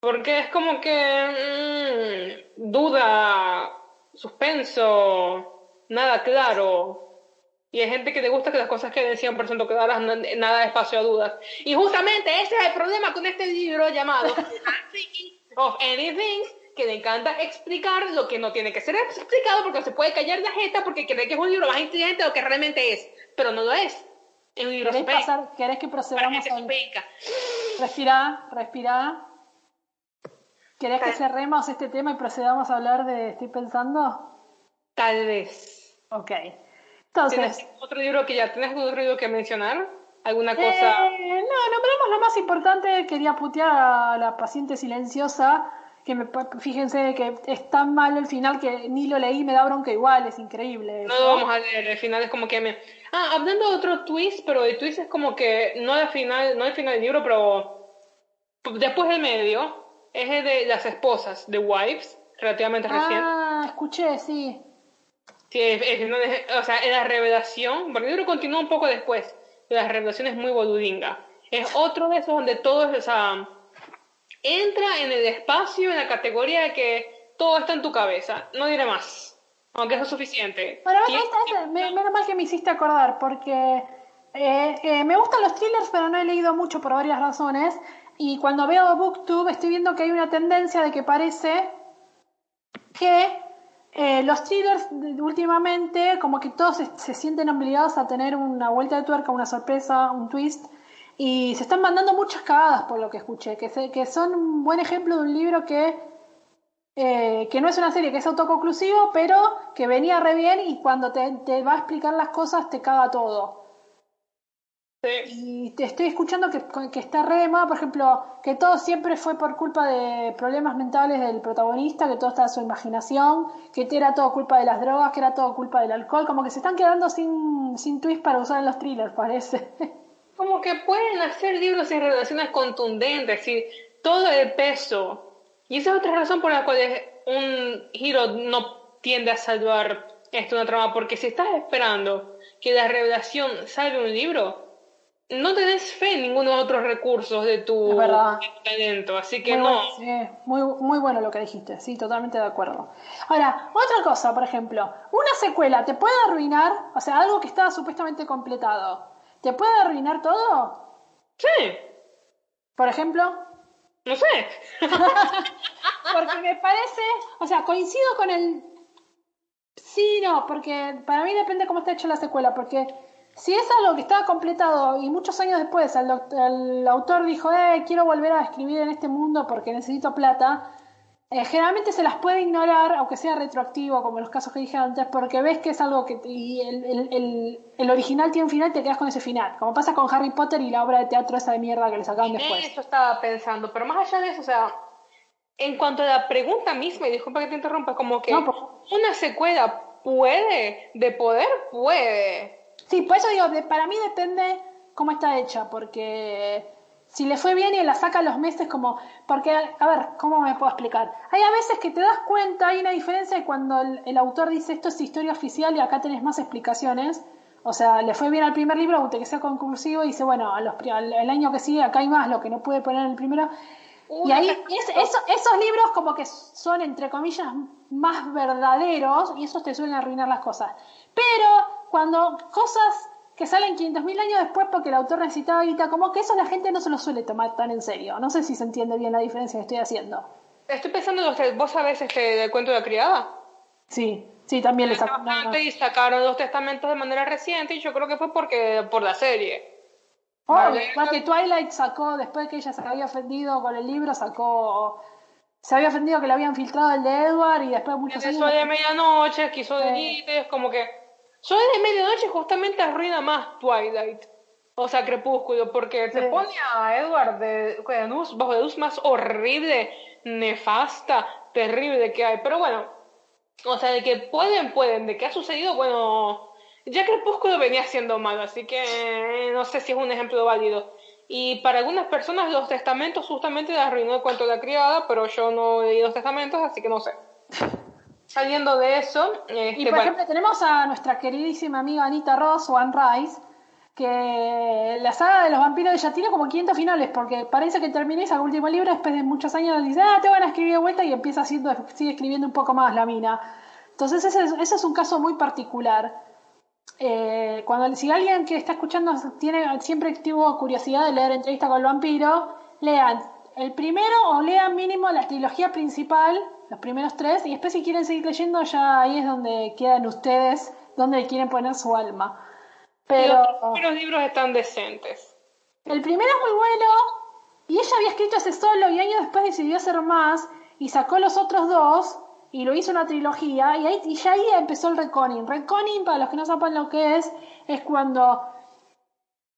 Porque es como que mm, duda, suspenso, nada claro. Y hay gente que le gusta que las cosas queden 100% claras, nada de espacio a dudas. Y justamente ese es el problema con este libro llamado of Anything, que le encanta explicar lo que no tiene que ser explicado porque se puede callar la jeta porque cree que es un libro más inteligente de lo que realmente es, pero no lo es. ¿Querés, pasar, ¿Querés que procedamos a... Respira, respira. ¿Querés que cerremos este tema y procedamos a hablar de Estoy pensando? Tal vez. Ok. Entonces. ¿Tienes otro libro que ya tienes otro libro que mencionar? ¿Alguna cosa? Eh, no, nombramos lo más importante. Quería putear a la paciente silenciosa. Que me, fíjense que es tan malo el final que ni lo leí, me da bronca igual, es increíble. No lo vamos a leer, el final es como que me. Ah, hablando de otro twist, pero el twist es como que no el final, no el final del libro, pero después del medio, es el de las esposas, de Wives, relativamente reciente. Ah, escuché, sí. Sí, o sea, es la revelación, porque el libro continúa un poco después las revelaciones muy boludinga. Es otro de esos donde todo es, o entra en el espacio, en la categoría de que todo está en tu cabeza. No diré más. Aunque eso es suficiente. Bueno, menos mal que me hiciste acordar, porque eh, eh, me gustan los thrillers, pero no he leído mucho por varias razones. Y cuando veo Booktube estoy viendo que hay una tendencia de que parece que eh, los thrillers últimamente, como que todos se, sienten obligados a tener una vuelta de tuerca, una sorpresa, un twist, y se están mandando muchas cagadas por lo que escuché, que, que son un buen ejemplo de un libro que, eh, que no es una serie que es autoconclusivo, pero que venía re bien y cuando te, te va a explicar las cosas te caga todo. Y te estoy escuchando que, que está re de moda, por ejemplo, que todo siempre fue por culpa de problemas mentales del protagonista, que todo está en su imaginación, que era todo culpa de las drogas, que era todo culpa del alcohol, como que se están quedando sin, sin twist para usar en los thrillers, parece. Como que pueden hacer libros en relaciones contundentes, y todo el peso. Y esa es otra razón por la cual un giro no tiende a salvar esto una trama, porque si estás esperando que la revelación salga un libro, no tenés fe en ninguno de otros recursos de tu, talento, así que no. muy, muy bueno lo que dijiste, sí, totalmente de acuerdo. Ahora, otra cosa, por ejemplo, una secuela te puede arruinar, o sea, algo que estaba supuestamente completado, ¿te puede arruinar todo? Sí. Por ejemplo. No sé. porque me parece, o sea, coincido con el... Sí, no, porque para mí depende cómo está hecha la secuela, porque si es algo que estaba completado y muchos años después el, autor dijo, eh, quiero volver a escribir en este mundo porque necesito plata, eh, generalmente se las puede ignorar, aunque sea retroactivo, como los casos que dije antes, porque ves que es algo que y el, el, el, original tiene un final y te quedas con ese final. Como pasa con Harry Potter y la obra de teatro esa de mierda que le sacaron después. Eso estaba pensando, pero más allá de eso, o sea, en cuanto a la pregunta misma, y disculpa que te interrumpa, como que una secuela puede, de poder puede. Sí, por eso digo, para mí depende cómo está hecha, porque si le fue bien y la saca los meses como... Porque, a ver, ¿cómo me puedo explicar? Hay a veces que te das cuenta, hay una diferencia cuando el, autor dice esto es historia oficial y acá tenés más explicaciones. O sea, le fue bien al primer libro, aunque sea conclusivo, y dice, bueno, a los, el año que sigue acá hay más, lo que no pude poner en el primero. y ahí esos libros como que son, entre comillas, más verdaderos y esos te suelen arruinar las cosas. Pero cuando cosas que salen 500.000 años después porque el autor necesitaba guita, como que eso la gente no se lo suele tomar tan en serio. No sé si se entiende bien la diferencia que estoy haciendo. Estoy pensando, ¿vos sabés este del cuento de la criada? Sí, sí, también le sacaron. Y sacaron los testamentos de manera reciente y yo creo que fue porque por la serie. Oh, que Twilight sacó, después que ella se había ofendido con el libro, sacó se había ofendido que le habían filtrado el de Edward y después muchos años. Eso de medianoche, quiso de como que Sol de medianoche justamente arruina más Twilight. O sea, Crepúsculo, porque te pone a Edward de, de luz, bajo la luz más horrible, nefasta, terrible que hay. Pero bueno, o sea, de que pueden, pueden. De que ha sucedido, bueno, ya Crepúsculo venía siendo malo, así que no sé si es un ejemplo válido. Y para algunas personas los testamentos justamente arruinó el cuento de la criada, pero yo no leí los testamentos, así que no sé. Saliendo de eso. Este, y por ejemplo, tenemos a nuestra queridísima amiga Anita Ross o Anne Rice, que la saga de los vampiros ya tiene como 500 finales, porque parece que termina ese último libro, después de muchos años dice, ah, te van a escribir de vuelta y empieza haciendo, sigue escribiendo un poco más la mina. Entonces ese, ese es un caso muy particular. Eh, cuando si alguien que está escuchando tiene siempre tuvo curiosidad de leer entrevista con el vampiro, lean el primero o lean mínimo la trilogía principal los primeros tres, y después si quieren seguir leyendo, ya ahí es donde quedan ustedes, donde quieren poner su alma. Pero los libros están decentes. El primero es muy bueno, y ella había escrito ese solo, y años después decidió hacer más, y sacó los otros dos, y lo hizo una trilogía, y, ahí, y ya ahí empezó el reconning. Reconning, para los que no sepan lo que es, es cuando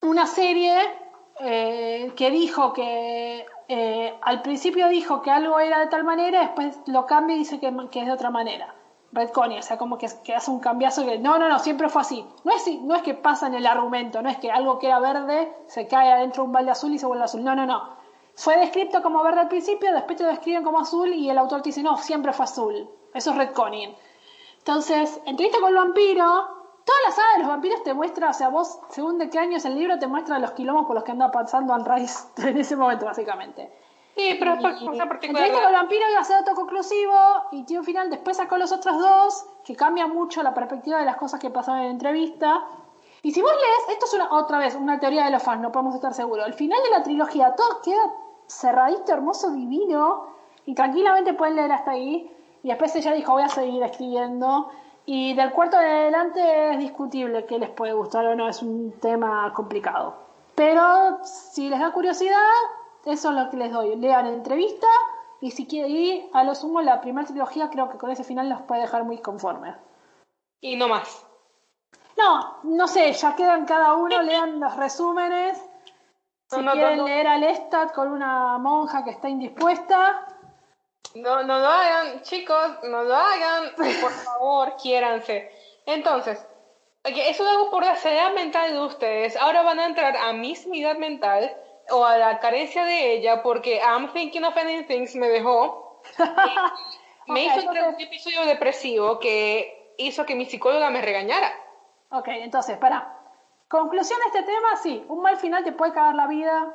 una serie eh, que dijo que eh, al principio dijo que algo era de tal manera, después lo cambia y dice que, es de otra manera. Redconia, o sea, como que, hace un cambiazo que no, no, no, siempre fue así. No es, no es que pasa en el argumento, no es que algo que era verde se cae adentro de un balde azul y se vuelve azul. No, no, no. Fue descrito como verde al principio, después te lo describen como azul y el autor te dice, no, siempre fue azul. Eso es redconning. Entonces, entrevista con el vampiro, Toda la saga de los vampiros te muestra, o sea, vos, según de qué año es el libro, te muestra los quilombos por los que anda pasando Anne Rice en ese momento, básicamente. Sí, pero es cosa particular. con el vampiro iba a ser autoconclusivo y tiene un final. Después sacó los otros dos, que cambia mucho la perspectiva de las cosas que pasaban en la entrevista. Y si vos lees, esto es una, otra vez una teoría de los fans, no podemos estar seguros. El final de la trilogía, todo queda cerradito, hermoso, divino, y tranquilamente pueden leer hasta ahí. Y después ella dijo, voy a seguir escribiendo. Y del cuarto de adelante es discutible que les puede gustar o no, es un tema complicado. Pero si les da curiosidad, eso es lo que les doy. Lean entrevista y si quieren ir, a lo sumo la primera trilogía creo que con ese final los puede dejar muy conformes. Y no más. No, no sé, ya quedan cada uno, lean los resúmenes. Si quieren leer al Lestat con una monja que está indispuesta, no, no lo hagan, chicos, no lo hagan, por favor, quiéranse. Entonces, eso es algo por la edad mental de ustedes. Ahora van a entrar a mi edad mental o a la carencia de ella porque I'm Thinking of Ending Things me dejó. me hizo un episodio depresivo que hizo que mi psicóloga me regañara. Ok, entonces, para. Conclusión de este tema, sí, un mal final te puede cagar la vida.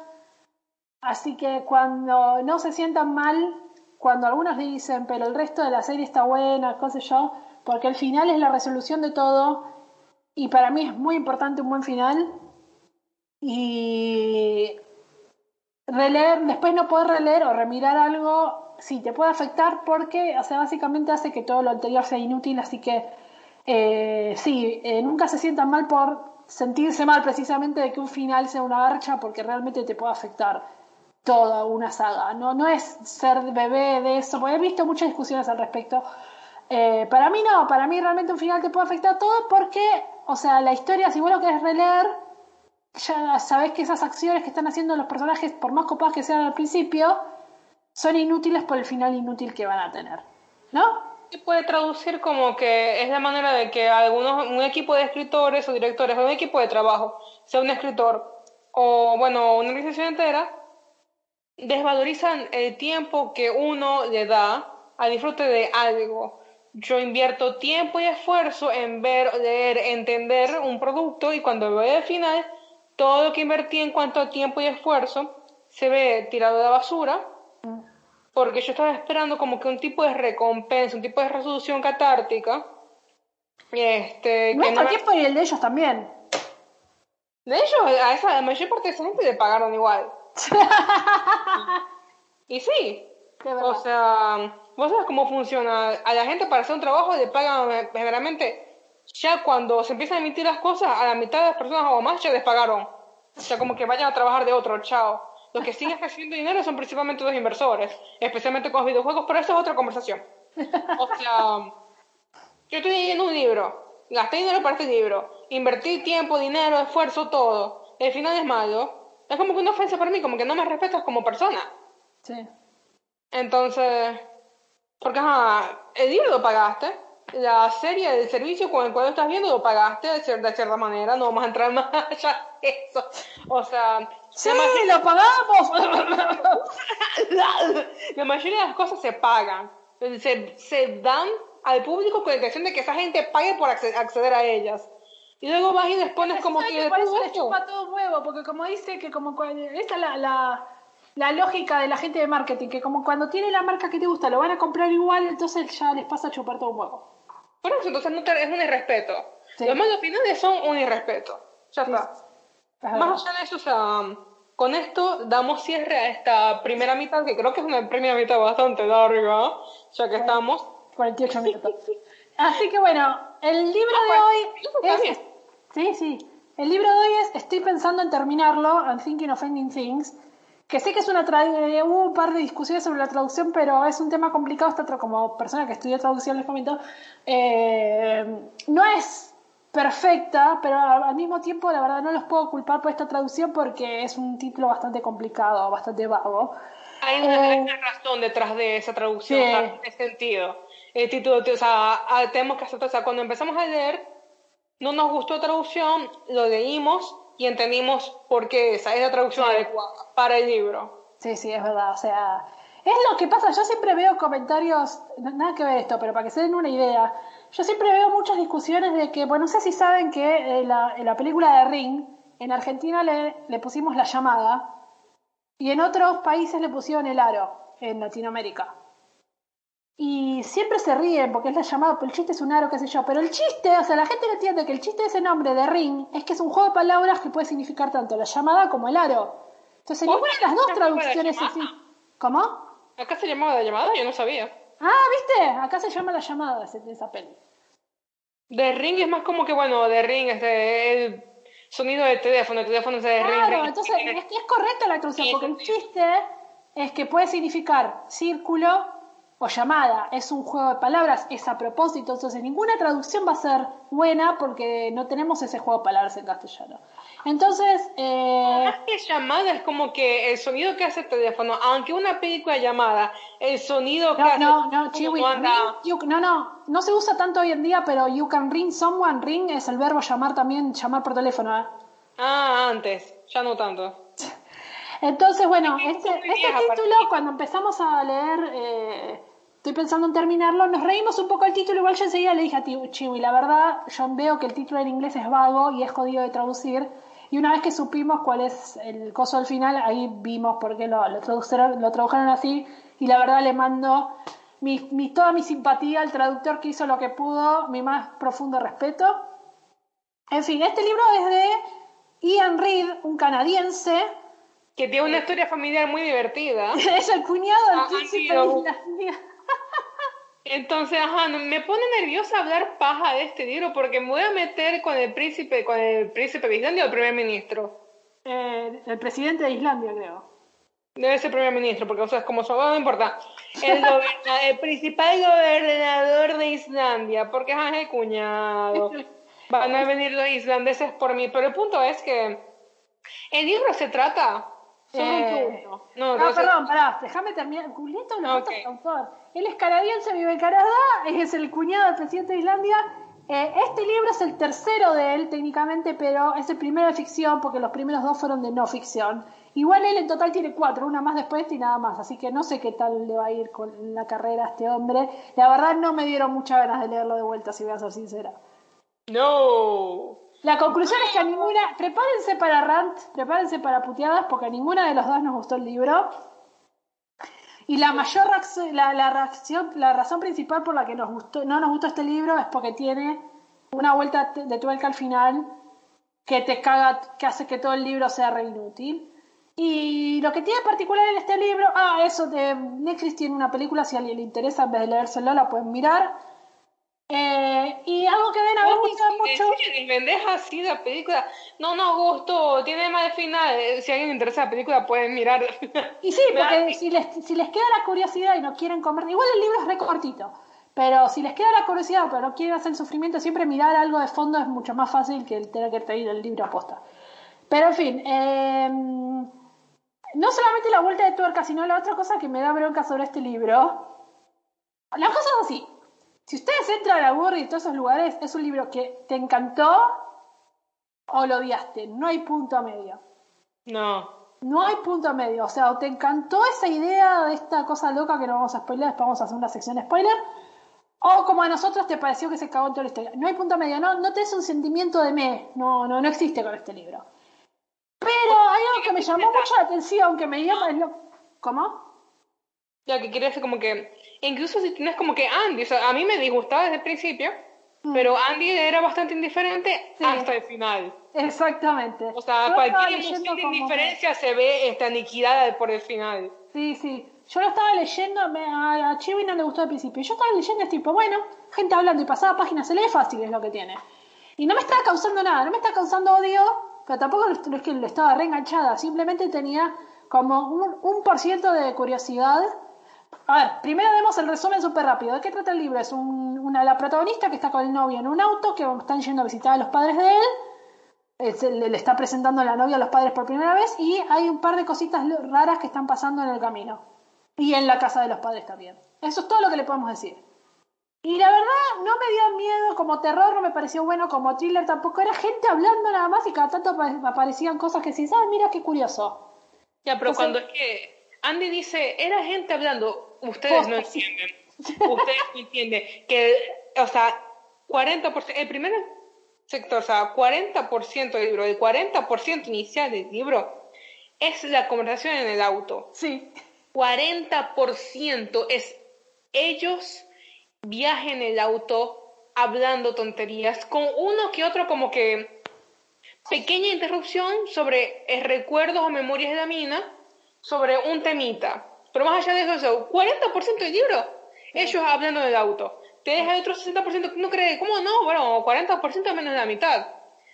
Así que cuando no se sientan mal, cuando algunos dicen, pero el resto de la serie está buena, qué yo, porque el final es la resolución de todo y para mí es muy importante un buen final y releer, después no poder releer o remirar algo, sí, te puede afectar porque, o básicamente hace que todo lo anterior sea inútil, así que eh, sí, eh, nunca se sientan mal por sentirse mal precisamente de que un final sea una archa porque realmente te puede afectar. Toda una saga, no, no es ser bebé de eso, porque he visto muchas discusiones al respecto. Eh, para mí no, para mí realmente un final te puede afectar todo porque, o sea, la historia, si vos lo querés releer, ya sabés que esas acciones que están haciendo los personajes, por más copadas que sean al principio, son inútiles por el final inútil que van a tener. ¿No? Se puede traducir como que es la manera de que algunos, un equipo de escritores o directores o un equipo de trabajo, sea un escritor o, bueno, una organización entera, desvalorizan el tiempo que uno le da al disfrute de algo. Yo invierto tiempo y esfuerzo en ver, leer, entender un producto y cuando veo el final, todo lo que invertí en cuanto a tiempo y esfuerzo se ve tirado de la basura porque yo estaba esperando como que un tipo de recompensa, un tipo de resolución catártica. Este, Nuestro tiempo y el de ellos también. De ellos, a esa la mayor parte de esa gente le pagaron igual. y sí. O sea, vos sabes cómo funciona. A la gente para hacer un trabajo le pagan generalmente ya cuando se empiezan a emitir las cosas, a la mitad de las personas o más ya les pagaron. O sea, como que vayan a trabajar de otro, chao. Los que siguen recibiendo dinero son principalmente los inversores, especialmente con los videojuegos, pero eso es otra conversación. O sea, yo estoy leyendo un libro, gasté dinero para este libro, invertí tiempo, dinero, esfuerzo, todo. El final es malo. Es como que una ofensa para mí, como que no me respetas como persona. Sí. Entonces, porque ajá, el libro lo pagaste, la serie del servicio con el cual lo estás viendo lo pagaste de, cierta manera, no vamos a entrar más allá de eso. O sea, sí, lo pagamos. la mayoría de las cosas se pagan, se, se dan al público con la intención de que esa gente pague por acceder a ellas. Y luego vas y les pones como que... Por eso chupa todo huevo, porque como dice que como... Esa es la, la la lógica de la gente de marketing, que como cuando tiene la marca que te gusta lo van a comprar igual, entonces ya les pasa a chupar todo un huevo. Por eso, entonces no es un irrespeto. Los malos finales son un irrespeto. Ya está. Más allá de eso, o sea, con esto damos cierre a esta primera mitad, que creo que es una primera mitad bastante larga, ya que estamos. 48 minutos. Así que bueno, el libro de ah, hoy es... Sí, sí. El libro de hoy es Estoy pensando en terminarlo, I'm thinking of ending things que sé que es una eh, hubo un par de discusiones sobre la traducción, pero es un tema complicado, está como persona que estudia traducción les comento, eh, no es perfecta, pero al mismo tiempo la verdad no los puedo culpar por esta traducción porque es un título bastante complicado, bastante vago. Hay una, eh, razón detrás de esa traducción, en ese sentido. El título, o sea, tenemos que aceptar, o sea, cuando empezamos a leer, no nos gustó la traducción, lo leímos y entendimos por qué esa es la traducción adecuada para el libro. Sí, sí, es verdad. O sea, es lo que pasa. Yo siempre veo comentarios, nada que ver esto, pero para que se den una idea, yo siempre veo muchas discusiones de que, bueno, no sé si saben que en la, en la película de Ring, en Argentina le, le pusimos la llamada y en otros países le pusieron el aro, en Latinoamérica. Y siempre se ríen porque es la llamada, el chiste es un aro, qué sé yo. Pero el chiste, o sea, la gente no entiende que el chiste de ese nombre de ring es que es un juego de palabras que puede significar tanto la llamada como el aro. Entonces, ninguna de las dos traducciones es así. ¿Cómo? Acá se llamaba la llamada, yo no sabía. Ah, ¿viste? Acá se llama la llamada de esa peli. De ring es más como que, bueno, de ring es de el sonido de teléfono, el teléfono es de ring. Claro, entonces es, es correcta la traducción, porque el chiste es que puede significar círculo o llamada es un juego de palabras, es a propósito, entonces ninguna traducción va a ser buena porque no tenemos ese juego de palabras en castellano. Entonces, eh... Más que llamada es como que el sonido que hace el teléfono, aunque una película llamada, el sonido que no, hace no, no, chiwi, no, no, no se usa tanto hoy en día, pero you can ring someone, ring es el verbo llamar también, llamar por teléfono. ¿eh? Ah, antes, ya no tanto. Entonces, bueno, este, este título, cuando empezamos a leer eh, estoy pensando en terminarlo. Nos reímos un poco el título, igual yo enseguida le dije a Chiwi, la verdad, yo veo que el título en inglés es vago y es jodido de traducir. Y una vez que supimos cuál es el coso al final, ahí vimos por qué lo, lo, tradujeron, lo tradujeron así. Y la verdad le mando mi, mi, toda mi simpatía al traductor que hizo lo que pudo, mi más profundo respeto. En fin, este libro es de Ian Reid, un canadiense. Que tiene una historia familiar muy divertida. es el cuñado del ah, príncipe. Entonces, ajá, me pone nerviosa hablar paja de este libro porque me voy a meter con el príncipe, con el príncipe de Islandia o el primer ministro. Eh, el presidente de Islandia, creo. Debe ser primer ministro, porque o sea, como su no importa. El, el, principal gobernador de Islandia, porque es el cuñado. Van a venir los islandeses por mí. Pero el punto es que el libro se trata eh, no, no, perdón, pará, déjame terminar. Julieta lo okay. Él es canadiense, vive en Canadá, es el cuñado del presidente de Islandia. Eh, este libro es el tercero de él técnicamente, pero es el primero de ficción porque los primeros dos fueron de no ficción. Igual él en total tiene cuatro, una más después y nada más, así que no sé qué tal le va a ir con la carrera a este hombre. La verdad no me dieron muchas ganas de leerlo de vuelta, si voy a ser sincera. No. La conclusión es que a ninguna, prepárense para rant, prepárense para puteadas, porque a ninguna de los dos nos gustó el libro. Y la mayor la, la, reacción, la razón principal por la que nos gustó, no nos gustó este libro es porque tiene una vuelta de tuerca al final que te caga, que hace que todo el libro sea re inútil. Y lo que tiene particular en este libro, ah, eso de Netflix tiene una película, si a alguien le interesa, en vez de leérselo, la pueden mirar. Eh, y algo que ven a ver mucho. Si vendes así la película, no nos gustó, tiene más final. Eh, si a alguien le interesa la película, pueden mirar. Y sí, porque si les, si les queda la curiosidad y no quieren comer, igual el libro es re cortito. Pero si les queda la curiosidad pero no quieren hacer sufrimiento, siempre mirar algo de fondo es mucho más fácil que el tener que traer el libro a posta. Pero en fin, eh, no solamente la vuelta de tuerca, sino la otra cosa que me da bronca sobre este libro. Las cosas así. Si ustedes entran a Burry y todos esos lugares, es un libro que te encantó o lo odiaste. No hay punto medio. No. No hay punto medio. O sea, o te encantó esa idea de esta cosa loca que no vamos a spoiler, después vamos a hacer una sección de spoiler. O como a nosotros te pareció que se cagó en toda la historia. No hay punto medio. No, no tenés un sentimiento de me. No, no, no existe con este libro. Pero hay algo que me llamó mucho la atención, que me dio... ¿Cómo? Ya, que quiere decir como que, incluso si tienes como que Andy, o sea, a mí me disgustaba desde el principio, mm. pero Andy era bastante indiferente hasta el final. Exactamente. O sea, cualquier emoción de indiferencia se ve esta aniquilada por el final. Sí, sí. Yo lo estaba leyendo, me, a Chibi no le gustó al principio. Yo estaba leyendo, es tipo, bueno, gente hablando y pasada página, se lee fácil, es lo que tiene. Y no me estaba causando nada, no me estaba causando odio, pero tampoco es que lo estaba reenganchada, simplemente tenía como un, un por ciento de curiosidad a ver, primero demos el resumen súper rápido. ¿De qué trata el libro? Es una, la protagonista que está con el novio en un auto, que están yendo a visitar a los padres de él. le, está presentando a la novia a los padres por primera vez y hay un par de cositas raras que están pasando en el camino. Y en la casa de los padres también. Eso es todo lo que le podemos decir. Y la verdad, no me dio miedo como terror, no me pareció bueno como thriller tampoco. Era gente hablando nada más y cada tanto aparecían cosas que sí, ¿sabes? Mira qué curioso. Ya, pero cuando es que Andy dice, era gente hablando, ustedes no entienden. Ustedes no entienden que, o sea, 40%, el primer sector, o sea, 40% del libro, el 40% inicial del libro es la conversación en el auto. Sí. 40% es ellos viajen en el auto hablando tonterías, con uno que otro como que pequeña interrupción sobre recuerdos o memorias de la mina, sobre un temita. Pero más allá de eso, 40% del libro, ellos hablando del auto. Te deja el otro 60%, no crees, ¿cómo no? Bueno, 40% menos de la mitad.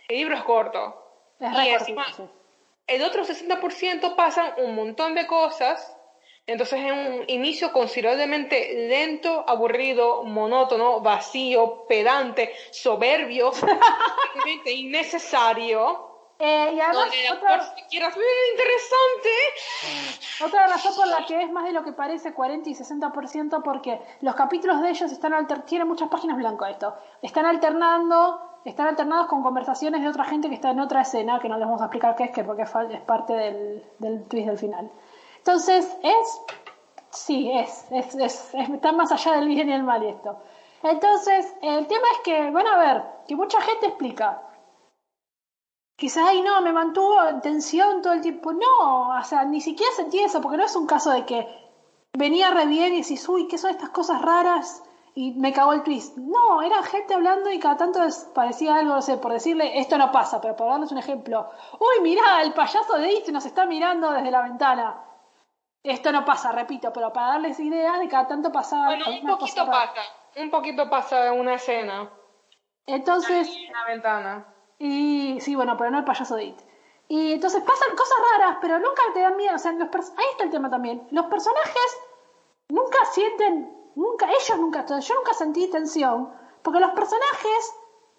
El libro es corto. y encima, el otro 60% pasan un montón de cosas. Entonces es un inicio considerablemente lento, aburrido, monótono, vacío, pedante, soberbio, innecesario. Eh, y además, otra, interesante. Otra razón por la que es más de lo que parece 40 y 60% porque los capítulos de ellos están alter tienen muchas páginas blancas esto. Están alternando, están alternados con conversaciones de otra gente que está en otra escena, que no les vamos a explicar qué es, que porque es parte del, del twist del final. Entonces, es, sí, es, es, es, está más allá del bien y el mal esto. Entonces, el tema es que, bueno, a ver, que mucha gente explica, quizás ahí no, me mantuvo en tensión todo el tiempo. No, o sea, ni siquiera sentí eso, porque no es un caso de que venía re bien y decís, uy, ¿qué son estas cosas raras? Y me cagó el twist. No, era gente hablando y cada tanto parecía algo, no sé, por decirle, esto no pasa, pero por darles un ejemplo. Uy, mirá, el payaso de It nos está mirando desde la ventana. Esto no pasa, repito, pero para darles idea de cada tanto pasaba. Bueno, un poquito pasa, un poquito pasa de una escena. Entonces. en la ventana. Y sí, bueno, pero no el payaso de It. Y entonces pasan cosas raras, pero nunca te dan miedo. O sea, los ahí está el tema también. Los personajes nunca sienten, nunca, ellos nunca, yo nunca sentí tensión, porque los personajes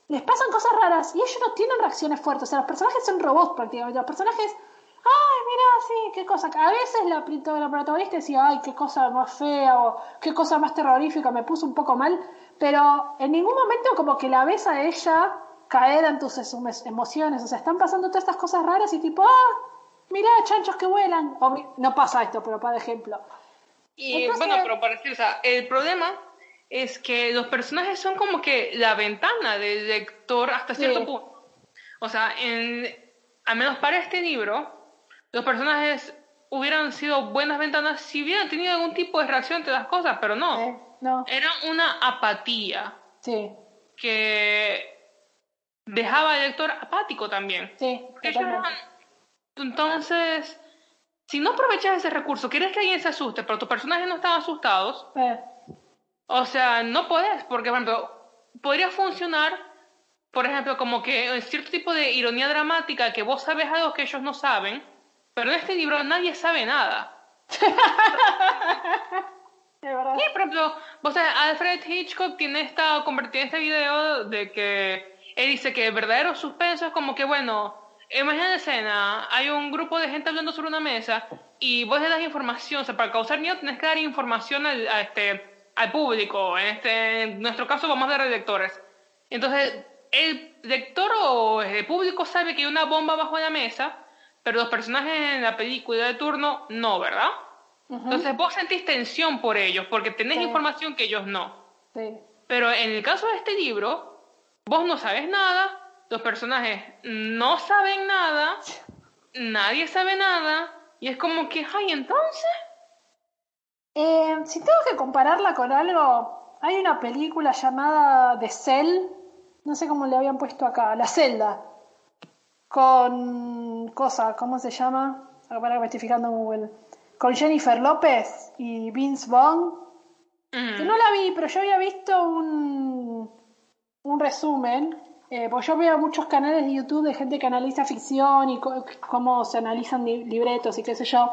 les pasan cosas raras y ellos no tienen reacciones fuertes. O sea, los personajes son robots prácticamente. Los personajes, ay, mira, sí, qué cosa. A veces la, la protagonista decía, ay, qué cosa más fea o qué cosa más terrorífica, me puso un poco mal. Pero en ningún momento como que la ves a ella caer en tus emociones. O sea, están pasando todas estas cosas raras y tipo, ah, mira, chanchos que vuelan. O, no pasa esto, pero para ejemplo. Y bueno, pero para decir, o sea, el problema es que los personajes son como que la ventana del lector hasta cierto punto. O sea, en, al menos para este libro, los personajes hubieran sido buenas ventanas si hubieran tenido algún tipo de reacción ante las cosas, pero no. no. Era una apatía. Sí. Que dejaba al lector apático también. Sí. Entonces, si no aprovechas ese recurso, quieres que alguien se asuste, pero tus personajes no están asustados, o sea, no puedes, porque, por ejemplo, podría funcionar, por ejemplo, como que cierto tipo de ironía dramática, que vos sabes algo que ellos no saben, pero en este libro nadie sabe nada. Sí, por ejemplo, vos sabés, Alfred Hitchcock tiene esta, convertido este video de que él dice que el verdadero suspenso es como que, bueno, Imagina la escena, hay un grupo de gente hablando sobre una mesa y vos le das información, o sea, para causar miedo tienes que dar información al, a este, al público, en, este, en nuestro caso vamos a dar lectores. Entonces, el lector o el público sabe que hay una bomba bajo la mesa, pero los personajes en la película de turno no, ¿verdad? Entonces vos sentís tensión por ellos, porque tenés información que ellos no. Sí. Pero en el caso de este libro, vos no sabes nada, los personajes no saben nada, nadie sabe nada, y es como que, ay, entonces. Eh, si tengo que compararla con algo, hay una película llamada The Cell, no sé cómo le habían puesto acá, La Celda, con cosa, ¿cómo se llama? Para que me estoy fijando en Google. Con Jennifer López y Vince Vaughn. Que no la vi, pero yo había visto un, un resumen eh, pues yo veo muchos canales de YouTube de gente que analiza ficción y cómo se analizan libretos y qué sé yo.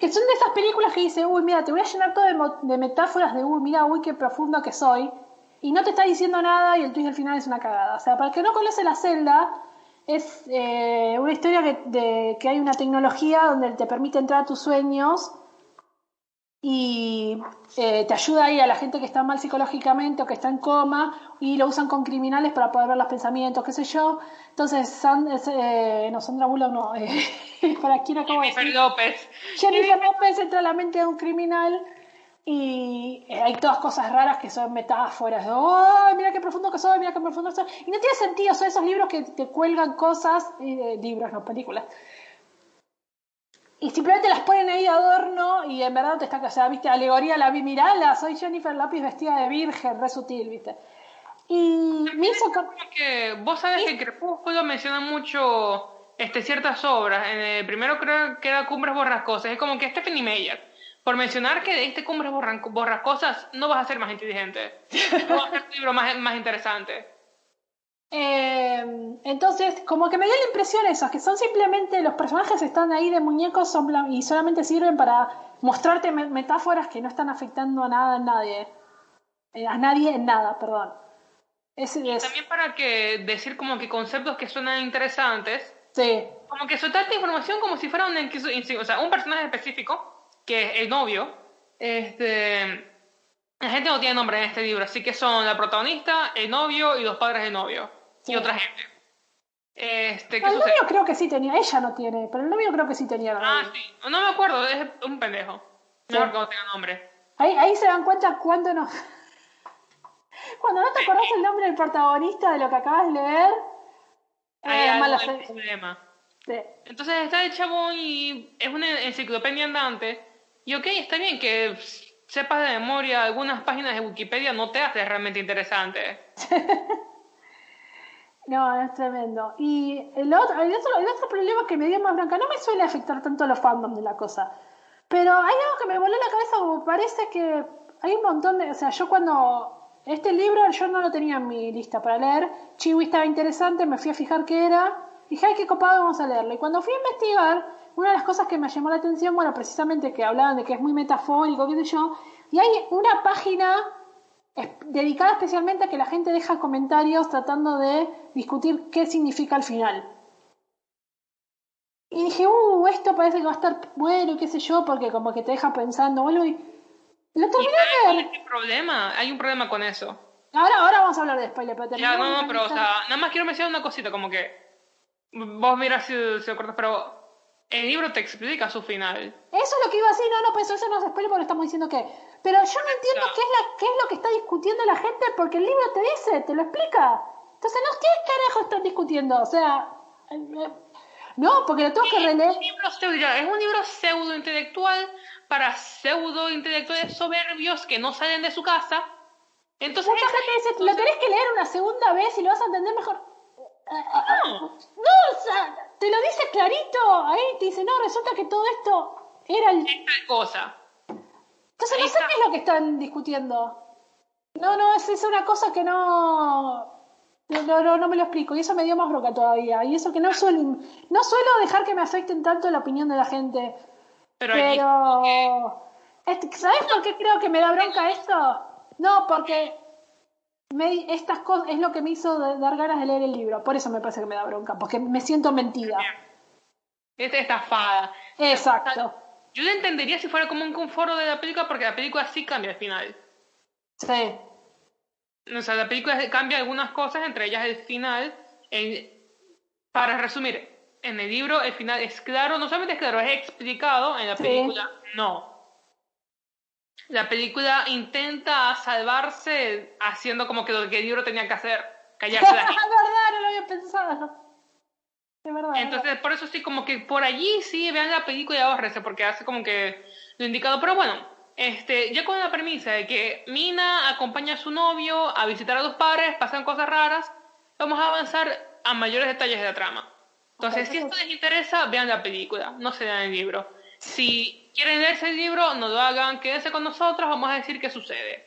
Que son de esas películas que dice, uy, mira, te voy a llenar todo de, metáforas de, uy, mira, uy, qué profundo que soy. Y no te está diciendo nada y el twist al final es una cagada. O sea, para el que no conoce la celda, es eh, una historia que, de, que hay una tecnología donde te permite entrar a tus sueños y eh, te ayuda ahí a la gente que está mal psicológicamente o que está en coma y lo usan con criminales para poder ver los pensamientos, qué sé yo. Entonces, eh, no, Sandra Bullock no, eh, para quién acabo Jennifer López. Jennifer López entra a la mente de un criminal y hay todas cosas raras que son metáforas. ¡Oh, mira qué profundo que soy! ¡Mira qué profundo que soy! Y no tiene sentido, son esos libros que te cuelgan cosas, libros, no películas y simplemente las ponen ahí de adorno y en verdad te está, sea, viste, alegoría la vi, mirala, soy Jennifer López vestida de virgen, re sutil, viste. Y me hizo que vos sabés que Crepúsculo menciona mucho este, ciertas obras. En primero creo que era Cumbres Borrascosas. Es como que Stephanie Meyer, por mencionar que de este Cumbres Borrascosas no vas a ser más inteligente. No vas a ser un libro más, más interesante. Eh, entonces, como que me dio la impresión eso, que son simplemente los personajes están ahí de muñecos son y solamente sirven para mostrarte metáforas que no están afectando a nada, a nadie. Eh, a nadie en nada, perdón. Es, y también para que decir como que conceptos que suenan interesantes. Sí. Como que soltarte información como si fuera un, o sea, un personaje específico, que es el novio. Este, la gente no tiene nombre en este libro, así que son la protagonista, el novio y los padres del novio y otra gente. Este, el novio creo que sí tenía, ella no tiene, pero el novio creo que sí tenía. Ah, sí, no me acuerdo, es un pendejo. No me que no tenga nombre. Ahí, ahí se dan cuenta cuando no. cuando no te acordás el nombre del protagonista de lo que acabas de leer. Hay eh, mala problema. Sí. Entonces está el chabón y es una enciclopedia andante. Y ok, está bien que sepas de memoria algunas páginas de Wikipedia, no te hace realmente interesante. No, es tremendo. Y el otro, el otro, problema que me dio más blanca, no me suele afectar tanto los fandoms de la cosa, pero hay algo que me voló la cabeza como parece que hay un montón de, o sea, yo cuando este libro yo no lo tenía en mi lista para leer, Chiwi estaba interesante, me fui a fijar qué era dije, ay, qué copado, vamos a leerlo. Y cuando fui a investigar, una de las cosas que me llamó la atención, bueno, precisamente que hablaban de que es muy metafórico, qué sé yo, y hay una página dedicada especialmente a que la gente deja comentarios tratando de discutir qué significa el final. Y dije, uh, esto parece que va a estar bueno, qué sé yo, porque como que te deja pensando, bueno, y lo terminé de ver. ¿Qué problema? Hay un problema con eso. Ahora, ahora vamos a hablar de spoiler, pero Ya, no, no, pero, o sea, nada más quiero mencionar una cosita, como que. Vos miras si, si lo cortas, pero. El libro te explica su final. Eso es lo que iba a decir, no, no, pues eso no es spoiler porque estamos diciendo que. Pero yo no entiendo qué, es la, qué es lo que está discutiendo la gente porque el libro te dice, te lo explica. Entonces, no, ¿qué carajo están discutiendo? O sea. No, porque lo tengo que releer. Es un libro pseudo intelectual para pseudo intelectuales soberbios que no salen de su casa entonces, Mucha gente dice, lo tenés que leer una segunda vez y lo vas a entender mejor. No, no o sea, te lo dice clarito, ahí te dice, no, resulta que todo esto era el... Esta cosa. Entonces no sé qué es lo que están discutiendo. No, no, es, es una cosa que no... No, no, no, me lo explico y eso me dio más bronca todavía. Y eso que no suelo, no suelo dejar que me afecten tanto la opinión de la gente. Pero... pero... ¿Sabes por qué creo que me da bronca esto? No, porque me, estas cosas es lo que me hizo dar ganas de leer el libro. Por eso me parece que me da bronca, porque me siento mentida. Es estafada. Exacto. yo lo entendería si fuera como un conforo de la película, porque la película sí cambia al final. Sí. O sea, la película cambia algunas cosas, entre ellas el final. para resumir, en el libro el final es claro, no solamente es claro, es explicado, en la película no la película intenta salvarse haciendo como que lo que el libro tenía que hacer, callarse verdad, no lo había pensado. De verdad. Entonces, por eso sí, como que por allí sí vean la película y ahorrense, porque hace como que lo indicado. Pero bueno, este, ya con la premisa de que Mina acompaña a su novio a visitar a los padres, pasan cosas raras, vamos a avanzar a mayores detalles de la trama. Entonces, si esto les interesa, vean la película, no se vean el libro. Si quieren leerse el libro, no lo hagan, quédense con nosotros, vamos a decir qué sucede.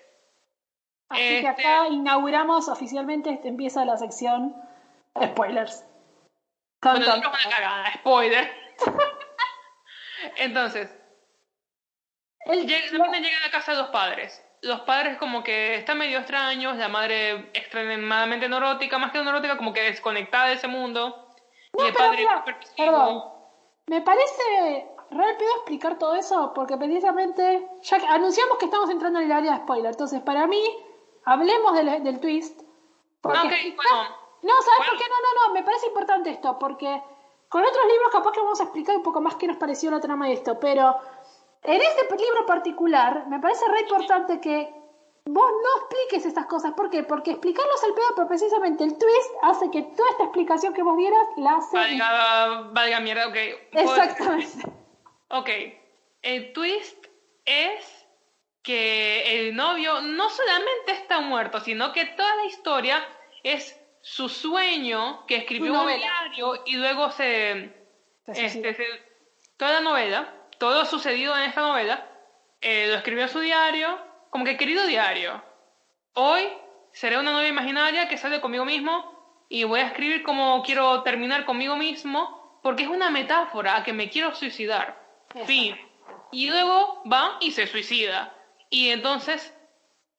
Así que acá este, inauguramos oficialmente, este, empieza la sección spoilers. Bueno, no una cagada, spoiler. Entonces, el, llega, llega a la casa de los padres. Los padres como que están medio extraños, la madre extremadamente neurótica, más que neurótica, como que desconectada de ese mundo. y el padre perdón. Me parece rápido explicar todo eso porque precisamente ya anunciamos que estamos entrando en el área de spoiler. Entonces, para mí, hablemos del, del twist. Porque No, ¿sabes por qué? No, no, no, me parece importante esto porque con otros libros capaz que vamos a explicar un poco más qué nos pareció la trama de esto, pero en este libro particular me parece re importante que vos no expliques estas cosas. ¿Por qué? Porque explicarlos al pedo, pero precisamente el twist hace que toda esta explicación que vos dieras la hace... Valga, valga mierda, ok. Exactamente. Ok, el twist es que el novio no solamente está muerto, sino que toda la historia es su sueño que escribió un diario y luego se, este, toda la novela, todo sucedido en esta novela, eh, lo escribió en su diario, como que querido diario, hoy seré una novia imaginaria que sale conmigo mismo y voy a escribir como quiero terminar conmigo mismo, porque es una metáfora a que me quiero suicidar. Fin. Y luego va y se suicida. Y entonces,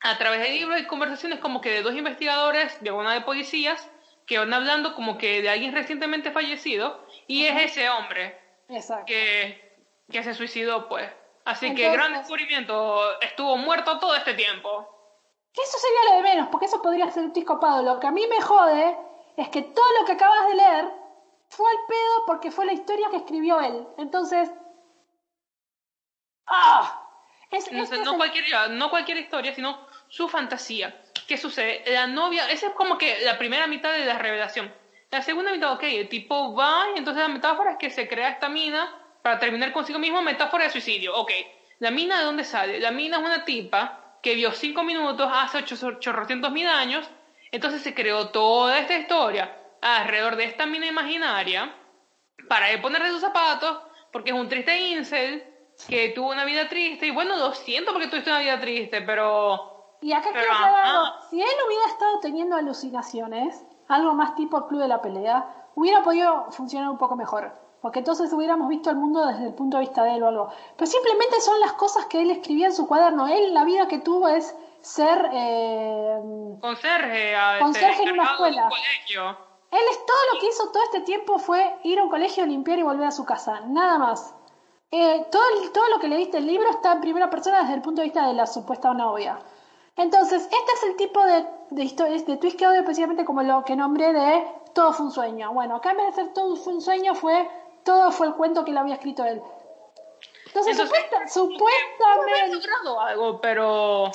a través del libro hay conversaciones como que de dos investigadores, de una de policías, que van hablando como que de alguien recientemente fallecido, y es ese hombre Que, que se suicidó, pues. Así que gran descubrimiento, estuvo muerto todo este tiempo. Eso sería lo de menos, porque eso podría ser un discopado. Lo que a mí me jode es que todo lo que acabas de leer fue al pedo porque fue la historia que escribió él. Entonces, ¡Ah! no, cualquier, no cualquier historia, sino su fantasía. ¿Qué sucede? La novia, esa es como que la primera mitad de la revelación. La segunda mitad, ok, el tipo va y entonces la metáfora es que se crea esta mina para terminar consigo mismo, metáfora de suicidio. Ok, ¿la mina de dónde sale? La mina es una tipa que vio cinco minutos hace 800 mil años, entonces se creó toda esta historia alrededor de esta mina imaginaria para ponerle sus zapatos, porque es un triste incel que tuvo una vida triste, y bueno, lo siento porque tuviste una vida triste, pero... Y acá quiero aclarar si él hubiera estado teniendo alucinaciones, algo más tipo el Club de la Pelea, hubiera podido funcionar un poco mejor. Porque entonces hubiéramos visto el mundo desde el punto de vista de él o algo. Pero simplemente son las cosas que él escribía en su cuaderno. Él, la vida que tuvo es ser. Eh, Conserje, conserje en una escuela. Él es todo lo que hizo todo este tiempo fue ir a un colegio, limpiar y volver a su casa. Nada más. Eh, todo, todo lo que leíste el libro está en primera persona desde el punto de vista de la supuesta novia. Entonces, este es el tipo de, de historias, de twist que odio especialmente como lo que nombré de todo fue un sueño. Bueno, acá en vez de ser todo fue un sueño, fue todo fue el cuento que le había escrito él. Entonces, supuesta, supuestamente... logrado algo, pero...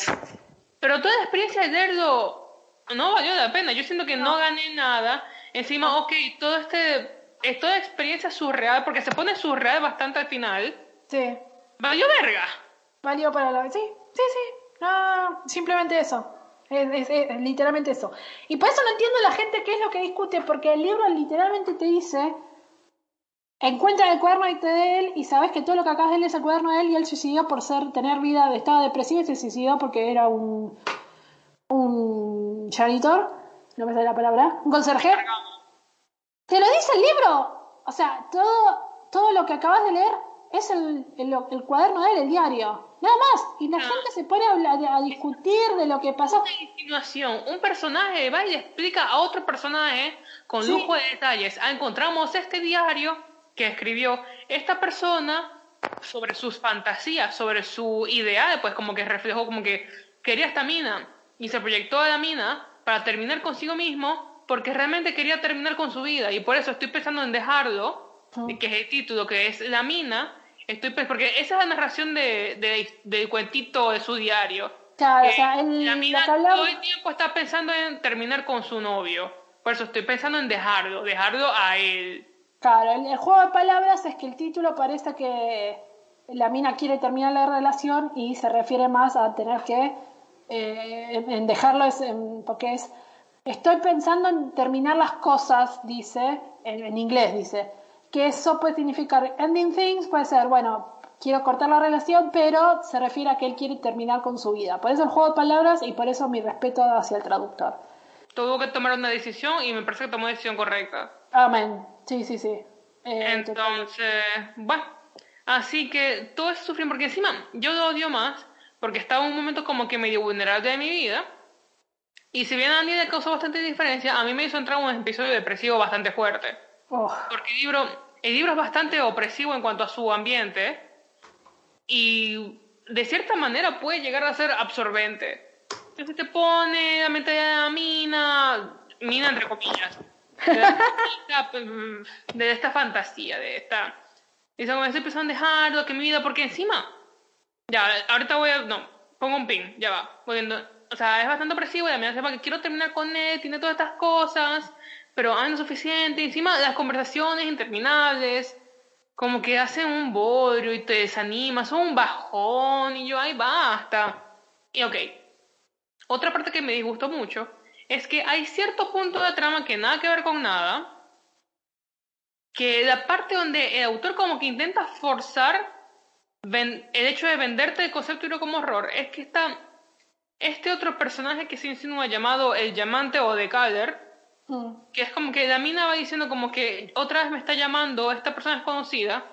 Pero toda la experiencia de Derdo no valió la pena. Yo siento que no, gané nada. Encima, ok, todo este... Es toda experiencia surreal, porque se pone surreal bastante al final. Sí. Valió verga. Valió para la... Sí, sí, sí. No, simplemente eso. Es, es, es, literalmente eso. Y por eso no entiendo la gente qué es lo que discute, porque el libro literalmente te dice, encuentra el cuaderno de él y sabes que todo lo que acabas de leer es el cuaderno de él y él suicidió por ser, tener vida de estado depresivo y se suicidó porque era un, un janitor, no me sale la palabra, un conserje. Te lo dice el libro. O sea, todo, todo lo que acabas de leer es el, el, el cuaderno de él, el diario. Nada más. Y la No. gente se pone a, hablar, a discutir de lo que pasó. Una insinuación. Un personaje va y le explica a otro personaje con Sí. lujo de detalles. Ah, encontramos este diario que escribió esta persona sobre sus fantasías, sobre su ideal, pues como que reflejó como que quería esta mina y se proyectó a la mina para terminar consigo mismo porque realmente quería terminar con su vida y por eso estoy pensando en dejarlo, Mm. que es el título, que es la mina. Estoy porque esa es la narración de, de- del cuentito de su diario. Claro, o sea, el, la mina hablamos- todo el tiempo está pensando en terminar con su novio. Por eso estoy pensando en dejarlo, dejarlo a él. Claro, el, el juego de palabras es que el título parece que la mina quiere terminar la relación y se refiere más a tener que eh, en, en dejarlo, es, en- porque es, estoy pensando en terminar las cosas, dice, en, en inglés dice, que eso puede significar ending things, puede ser, bueno, quiero cortar la relación, pero se refiere a que él quiere terminar con su vida. Por eso el juego de palabras y por eso mi respeto hacia el traductor. Tuvo que tomar una decisión y me parece que tomó decisión correcta. Amén. Sí, sí, sí. Eh. Entonces, bueno. Así que todo eso sufren porque encima yo lo odio más porque estaba en un momento como que medio vulnerable de mi vida. Y si bien a Andy le causó bastante diferencia, a mí me hizo entrar en un episodio depresivo bastante fuerte. Oh. Porque el libro, el libro es bastante opresivo en cuanto a su ambiente y de cierta manera puede llegar a ser absorbente. Entonces te pone la mente de la mina, mina entre comillas, de, esta, de esta fantasía, de esta... Dice, como estoy pensando en dejarlo, que mi vida, porque encima, ya, ahorita voy a, no, pongo un pin, ya va, volviendo. O sea, es bastante opresivo y mina sepa que quiero terminar con él, tiene todas estas cosas, pero ah, no es suficiente. Encima, las conversaciones interminables, como que hacen un bodrio y te desanima, son un bajón, y yo, ay, basta. Y ok, otra parte que me disgustó mucho es que hay cierto punto de trama que nada que ver con nada, que la parte donde el autor como que intenta forzar el hecho de venderte el concepto de como horror, es que está este otro personaje que se insinúa llamado el llamante o de Calder, Mm. que es como que la mina va diciendo como que otra vez me está llamando esta persona desconocida,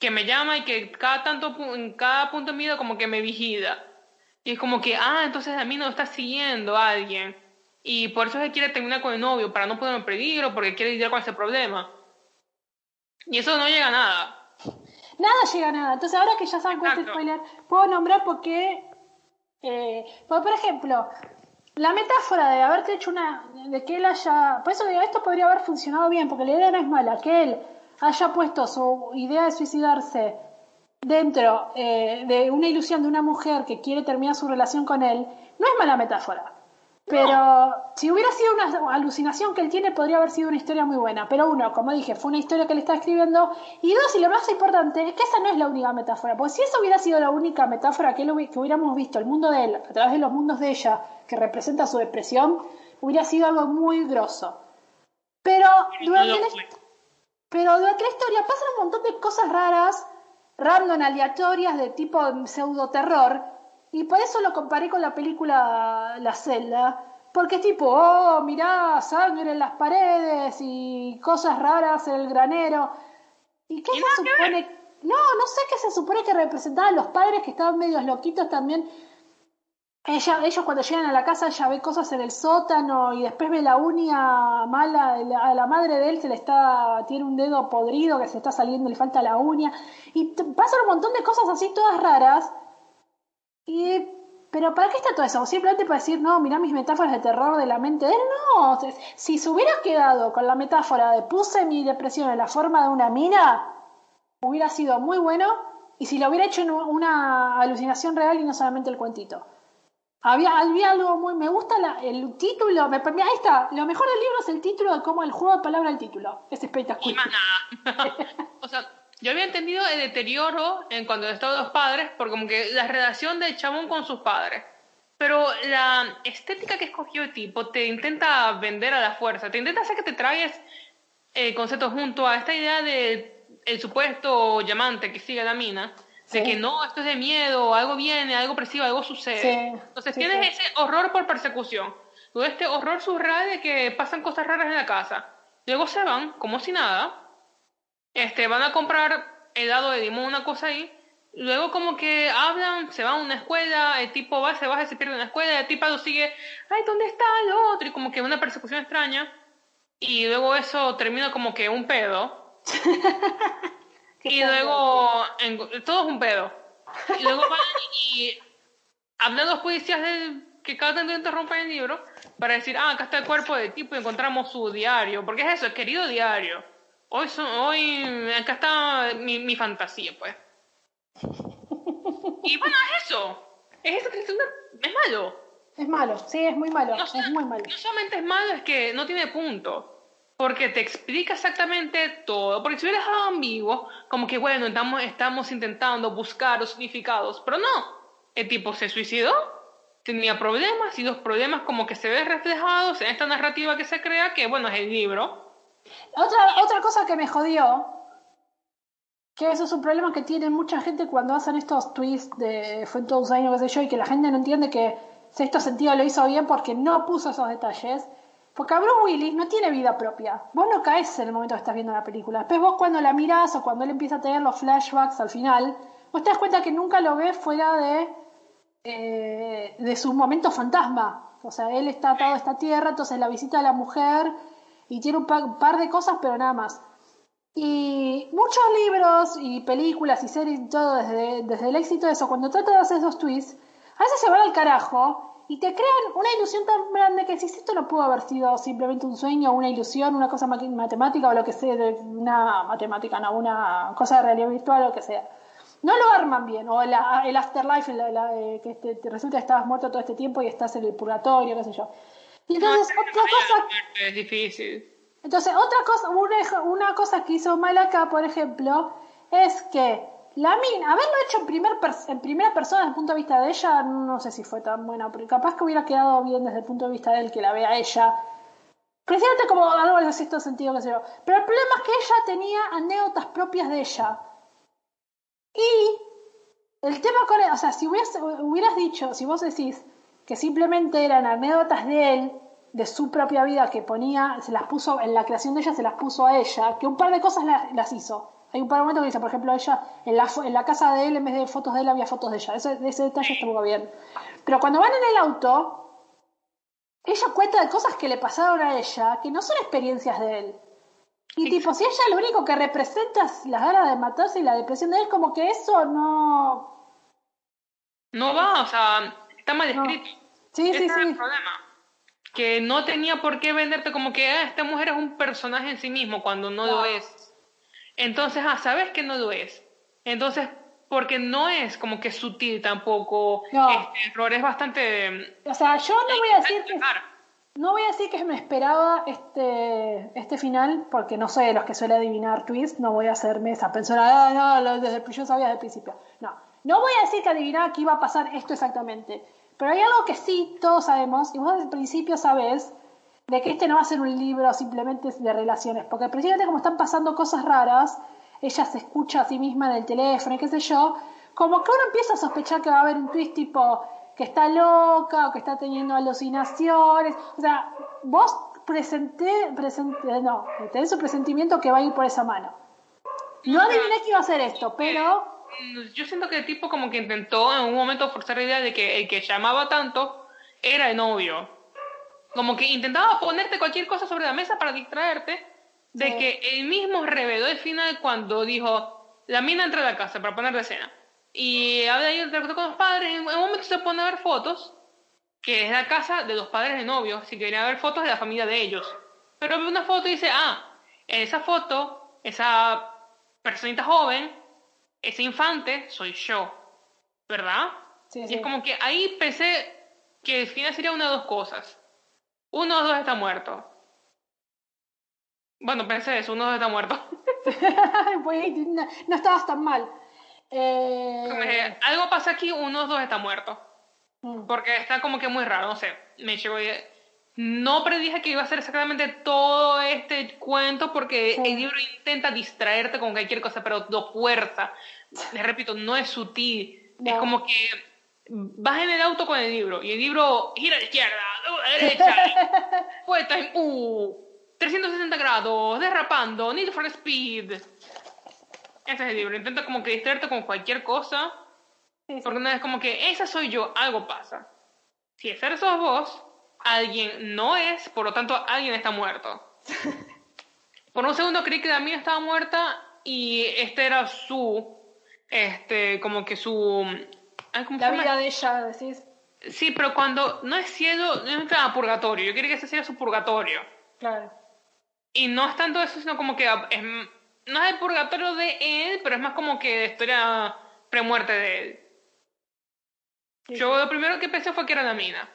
que me llama y que cada tanto en cada punto de mi vida como que me vigila. Y es como que, ah, entonces la mina lo está siguiendo a alguien. Y por eso se quiere terminar con el novio, para no ponerlo en peligro, porque quiere lidiar con ese problema. Y eso no llega a nada. Nada llega a nada. Entonces, ahora que ya saben cuál es el spoiler, puedo nombrar porque. Eh, porque, por ejemplo, la metáfora de haberte hecho una. de que él haya. Por eso digo, esto podría haber funcionado bien, porque la idea no es mala. Que él haya puesto su idea de suicidarse dentro eh, de una ilusión de una mujer que quiere terminar su relación con él, no es mala metáfora. Pero si hubiera sido una alucinación que él tiene, podría haber sido una historia muy buena. Pero uno, como dije, fue una historia que él está escribiendo. Y dos, y lo más importante, es que esa no es la única metáfora. Porque si esa hubiera sido la única metáfora que, él hubi- que hubiéramos visto, el mundo de él, a través de los mundos de ella, que representa su depresión, hubiera sido algo muy grosso. Pero durante No pero durante la historia pasan un montón de cosas raras, random, aleatorias, de tipo pseudo terror. Y por eso lo comparé con la película La Celda. porque es tipo, oh, mirá, sangre en las paredes y cosas raras en el granero. ¿Y qué se supone? No, no sé qué se supone que representaban los padres que estaban medios loquitos también. Ella, ellos cuando llegan a la casa ella ve cosas en el sótano y después ve la uña mala, a la madre de él se le está, tiene un dedo podrido que se está saliendo, le falta la uña y pasan un montón de cosas así todas raras. Y, pero ¿para qué está todo eso? Simplemente para decir, no, mira mis metáforas de terror de la mente de él, no. Si se hubiera quedado con la metáfora de puse mi depresión en la forma de una mina, hubiera sido muy bueno y si lo hubiera hecho en una alucinación real y no solamente el cuentito. Había, había algo muy. Me gusta el título. Me, ahí está. Lo mejor del libro es el título de cómo el juego de palabra el título. Es espectacular. Y más nada. o sea, yo había entendido el deterioro en cuanto estado los padres, por como que la relación del chabón con sus padres. Pero la estética que escogió el tipo te intenta vender a la fuerza, te intenta hacer que te traigas el concepto junto a esta idea de el supuesto llamante que sigue la mina, de que no, esto es de miedo, algo viene, algo presivo, algo sucede. Entonces tienes ese horror por persecución, todo este horror surreal de que pasan cosas raras en la casa. Luego se van, como si nada, este, van a comprar helado de limón, una cosa ahí. Luego como que hablan, se van a una escuela, el tipo va, se baja, se pierde en la escuela, el tipo lo sigue, ay, ¿dónde está el otro? Y como que una persecución extraña. Y luego eso termina como que un pedo y luego, todo es un pedo. Y luego van y hablan los policías que cada tanto interrumpen el libro para decir, ah, acá está el cuerpo del tipo y encontramos su diario. Porque es eso, el querido diario. Hoy, son, hoy acá está mi, mi fantasía, pues. y bueno, es eso. Es eso que es, malo. Es malo, sí, es muy malo. es muy malo. No solamente es malo, es que no tiene punto porque te explica exactamente todo. Porque si hubiera dejado ambiguo, como que bueno, estamos, estamos intentando buscar los significados, pero no. El tipo se suicidó, tenía problemas y los problemas como que se ven reflejados en esta narrativa que se crea, que bueno, es el libro. Otra, otra cosa que me jodió, que eso es un problema que tiene mucha gente cuando hacen estos tweets de fue en todos años, qué yo, y que la gente no entiende que sexto sentido lo hizo bien porque no puso esos detalles porque Bruce Willis no tiene vida propia. Vos no caes en el momento que estás viendo la película. Después vos cuando la mirás o cuando él empieza a tener los flashbacks al final, vos te das cuenta que nunca lo ves fuera de, eh, de su momento fantasma. O sea, él está atado a esta tierra, entonces la visita a la mujer y tiene un par, de cosas, pero nada más. Y muchos libros y películas y series y todo desde, desde el éxito de eso, cuando trata de hacer esos twists, a veces se van al carajo y te crean una ilusión tan grande que si esto no pudo haber sido simplemente un sueño, una ilusión, una cosa matemática o lo que sea, una matemática, no, una cosa de realidad virtual o lo que sea. No lo arman bien, o el afterlife, eh, que te, resulta que estabas muerto todo este tiempo y estás en el purgatorio, qué sé yo. Entonces, otra cosa. Es difícil. Entonces, otra cosa, una, una cosa que hizo mal acá, por ejemplo, es que la mina, haberlo hecho en, primer en primera persona desde el punto de vista de ella, no sé si fue tan buena, porque capaz que hubiera quedado bien desde el punto de vista de él que la vea ella. Precisamente como algo en sexto sentido, que sé yo. Pero el problema es que ella tenía anécdotas propias de ella. Y el tema con o sea, si hubieras, hubieras dicho, si vos decís que simplemente eran anécdotas de él, de su propia vida que ponía, se las puso, en la creación de ella se las puso a ella, que un par de cosas las hizo. Hay un par de momentos que dice, por ejemplo, ella, en la, en la casa de él, en vez de fotos de él, había fotos de ella. Ese, ese detalle estuvo bien. Pero cuando van en el auto, ella cuenta de cosas que le pasaron a ella, que no son experiencias de él. Y tipo, si ella lo único que representa es las ganas de matarse y la depresión de él, como que eso no... No va, o sea, está mal escrito. Sí, sí, sí. el problema. Que no tenía por qué venderte como que ah, esta mujer es un personaje en sí mismo cuando no. lo es. Entonces, ah, sabes que no lo es. Entonces, porque no es como que sutil tampoco. No. Este error es bastante. O sea, yo no voy a decir que. No voy a decir que me esperaba este, este final, porque no soy de los que suele adivinar twists, no voy a hacerme esa persona, ah, no, desde, yo sabía desde el principio. No, no voy a decir que adivinaba que iba a pasar esto exactamente, pero hay algo que sí todos sabemos, y vos desde el principio sabes de que este no va a ser un libro simplemente de relaciones, porque precisamente como están pasando cosas raras, ella se escucha a sí misma en el teléfono y qué sé yo, como que uno empieza a sospechar que va a haber un twist tipo que está loca o que está teniendo alucinaciones. O sea, vos presenté, presenté no, tenés un presentimiento que va a ir por esa mano. No adiviné que iba a hacer esto, pero... Yo siento que el tipo como que intentó en un momento forzar la idea de que el que llamaba tanto era el novio. Como que intentaba ponerte cualquier cosa sobre la mesa para distraerte de que él mismo reveló el final cuando dijo, la mina entra a la casa para poner de escena. Y habla ahí con los padres, en un momento se pone a ver fotos, que es la casa de los padres de novio, si quería ver fotos de la familia de ellos. Pero ve una foto y dice, ah, en esa foto, esa personita joven, ese infante, soy yo, ¿verdad? y es como que ahí pensé que el final sería una de dos cosas. Uno de los dos está muerto. Bueno, pensé eso, uno de los está muerto. no, estabas tan mal. Eh... algo pasa aquí, uno de los dos está muerto. Mm. Porque está como que muy raro, no sé. Me llegó No predije que iba a ser exactamente todo este cuento porque el libro intenta distraerte con cualquier cosa, pero do fuerza. Les repito, no es sutil. Es como que vas en el auto con el libro y el libro gira a la izquierda, a la derecha, puesta en U, 360 grados, derrapando, Need for Speed. Ese es el libro, intenta como que distraerte con cualquier cosa, porque no es como que esa soy yo, algo pasa. Si ese sos vos, alguien no es, por lo tanto alguien está muerto. por un segundo creí que la mía estaba muerta y este era su, este, como que su la vida de ella, decís. Sí, pero cuando no es cielo, no es un purgatorio. Yo quería que ese sea su purgatorio. Claro. Y no es tanto eso, sino como que es, no es el purgatorio de él, pero es más como que de historia premuerte de él. Yo lo primero que pensé fue que era la mina.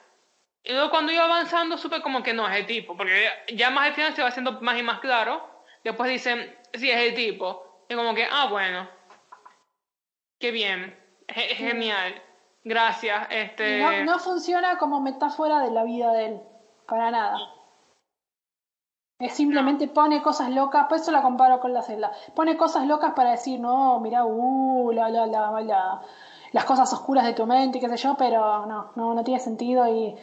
Y luego cuando iba avanzando supe como que no es el tipo, porque ya más al final se va haciendo más y más claro. Después dicen, sí, es el tipo. Y como que, ah, bueno. Qué bien. Es genial. Gracias. Este... No, no, funciona como metáfora de la vida de él, para nada. Es simplemente pone cosas locas, por eso la comparo con la celda. Pone cosas locas para decir, no, mira, uh, la, la, la, las cosas oscuras de tu mente, qué sé yo, pero no, no, no tiene sentido y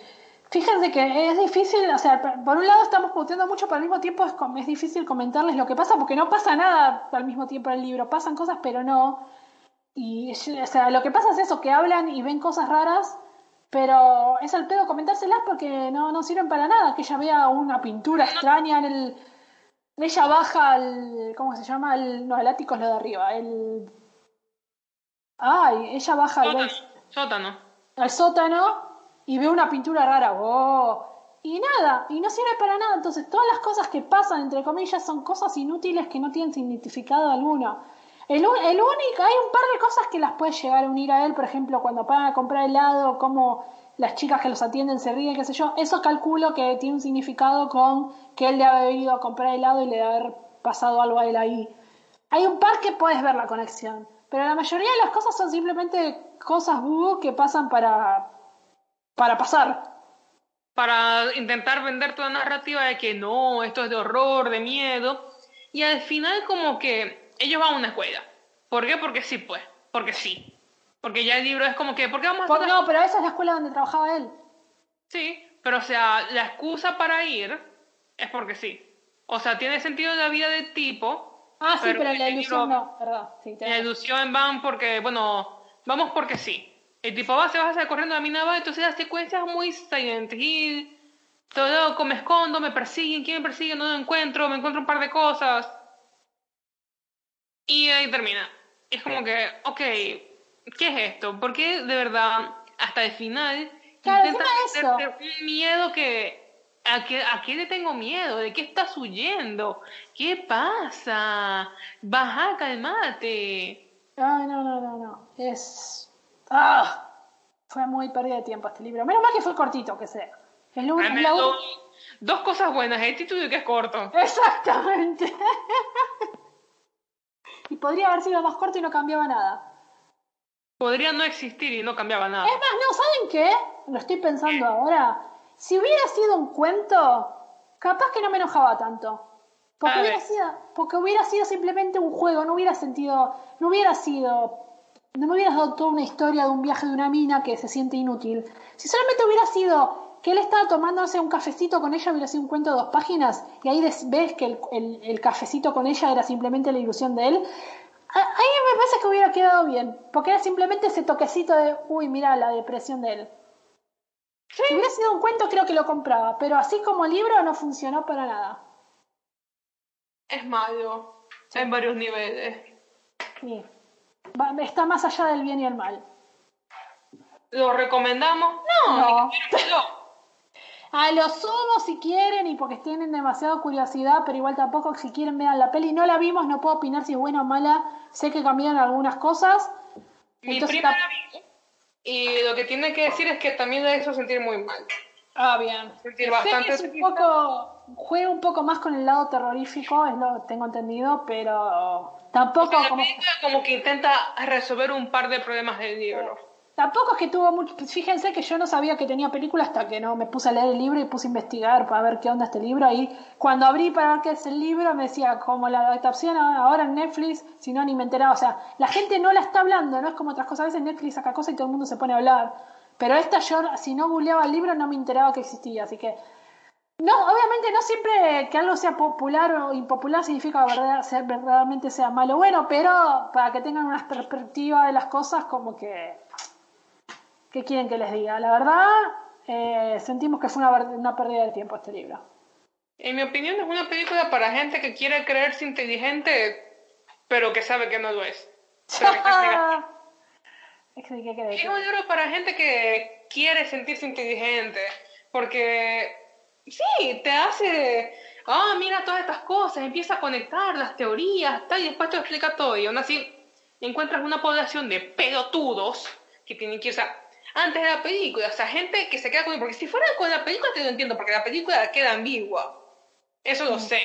Fíjense que es difícil, o sea, por un lado estamos puteando mucho, pero al mismo tiempo es, es, difícil comentarles lo que pasa, porque no pasa nada al mismo tiempo en el libro. Pasan cosas, pero no. Y, o sea, lo que pasa es eso, que hablan y ven cosas raras, pero es al pedo comentárselas porque no, no sirven para nada. Que ella vea una pintura extraña en el. Ella baja al. ¿Cómo se llama? El, no, el ático es lo de arriba. El. Ay, ella baja al. Sótano. Al sótano y ve una pintura rara. ¡Oh! Y nada, y no sirve para nada. Entonces, todas las cosas que pasan, entre comillas, son cosas inútiles que no tienen significado alguno. El, único, hay un par de cosas que las puede llegar a unir a él, por ejemplo, cuando van a comprar helado, como las chicas que los atienden se ríen, qué sé yo. Eso calculo que tiene un significado con que él le ha ido a comprar helado y le ha haber pasado algo a él ahí. Hay un par que puedes ver la conexión, pero la mayoría de las cosas son simplemente cosas que pasan para, para pasar. Para intentar vender toda la narrativa de que no, esto es de horror, de miedo. Y al final como que ellos van a una escuela. ¿Por qué? Porque sí, pues. Porque sí. Porque ya el libro es como que, ¿por qué vamos a No, pero esa es la escuela donde trabajaba él. Sí, pero o sea, la excusa para ir es porque sí. O sea, tiene sentido en la vida del tipo. Ah, sí, pero, en la ilusión no. Sí, en la ilusión van porque, bueno, vamos porque sí. El tipo va, se va a hacer corriendo a mi nava, entonces las secuencias muy Silent Hill. Todo me escondo, me persiguen, ¿quién me persigue? No lo encuentro, me encuentro un par de cosas. Y ahí termina. Es como que, ok, ¿qué es esto? ¿Por qué de verdad hasta el final claro, intenta un miedo que... ¿A qué, ¿A qué le tengo miedo? ¿De qué estás huyendo? ¿Qué pasa? Baja, calmate. Ay, no, no, no, no. Es... ¡Ah! Fue muy pérdida de tiempo este libro. Menos mal que fue cortito, que sea. Es lo, Dos cosas buenas, el título y que es corto. Exactamente. y podría haber sido más corto y no cambiaba nada. Podría no existir y no cambiaba nada. Es más, no, ¿saben qué? Lo estoy pensando ahora. Si hubiera sido un cuento, capaz que no me enojaba tanto. Porque hubiera, sido, porque hubiera sido simplemente un juego, no hubiera sentido, no hubiera sido no me hubieras dado toda una historia de un viaje de una mina que se siente inútil. Si solamente hubiera sido que él estaba tomándose un cafecito con ella, hubiera sido un cuento de dos páginas, y ahí ves que el, cafecito con ella era simplemente la ilusión de él. Ahí me parece que hubiera quedado bien, porque era simplemente ese toquecito de, uy, mira la depresión de él. Si hubiera sido un cuento, creo que lo compraba, pero así como libro no funcionó para nada. Es malo, en varios niveles. Sí. Está más allá del bien y el mal. ¿Lo recomendamos? No, no. A lo sumo si quieren y porque tienen demasiada curiosidad, pero igual tampoco si quieren vean la peli. No la vimos, no puedo opinar si es buena o mala. Sé que cambiaron algunas cosas. Mi prima la vi y lo que tiene que decir es que también la hizo sentir muy mal. Ah, bien. Sentir bastante sé un poco, juega un poco más con el lado terrorífico, es lo tengo entendido, pero tampoco como... como que intenta resolver un par de problemas del libro. Tampoco es que tuvo mucho. Fíjense que yo no sabía que tenía película hasta que no me puse a leer el libro y puse a investigar para ver qué onda este libro. Y cuando abrí para ver qué es el libro, me decía, como la adaptación ahora en Netflix, si no, ni me enteraba. O sea, la gente no la está hablando, no es como otras cosas. A veces Netflix saca cosas y todo el mundo se pone a hablar. Pero esta yo, si no googleaba el libro, no me enteraba que existía. Así que. No, obviamente no siempre que algo sea popular o impopular significa verdad, ser, verdaderamente sea malo o bueno, pero para que tengan una perspectiva de las cosas, como que ¿Qué quieren que les diga? La verdad, eh, sentimos que fue una, una pérdida de tiempo este libro. En mi opinión es una película para gente que quiere creerse inteligente, pero que sabe que no lo es. es, es un libro para gente que quiere sentirse inteligente, porque sí, te hace, ah, mira todas estas cosas, empieza a conectar las teorías, tal, y después te explica todo, y aún así encuentras una población de pelotudos que tienen que, o antes de la película. O sea, gente que se queda con... Porque si fuera con la película te lo entiendo, porque la película queda ambigua. Eso lo sé.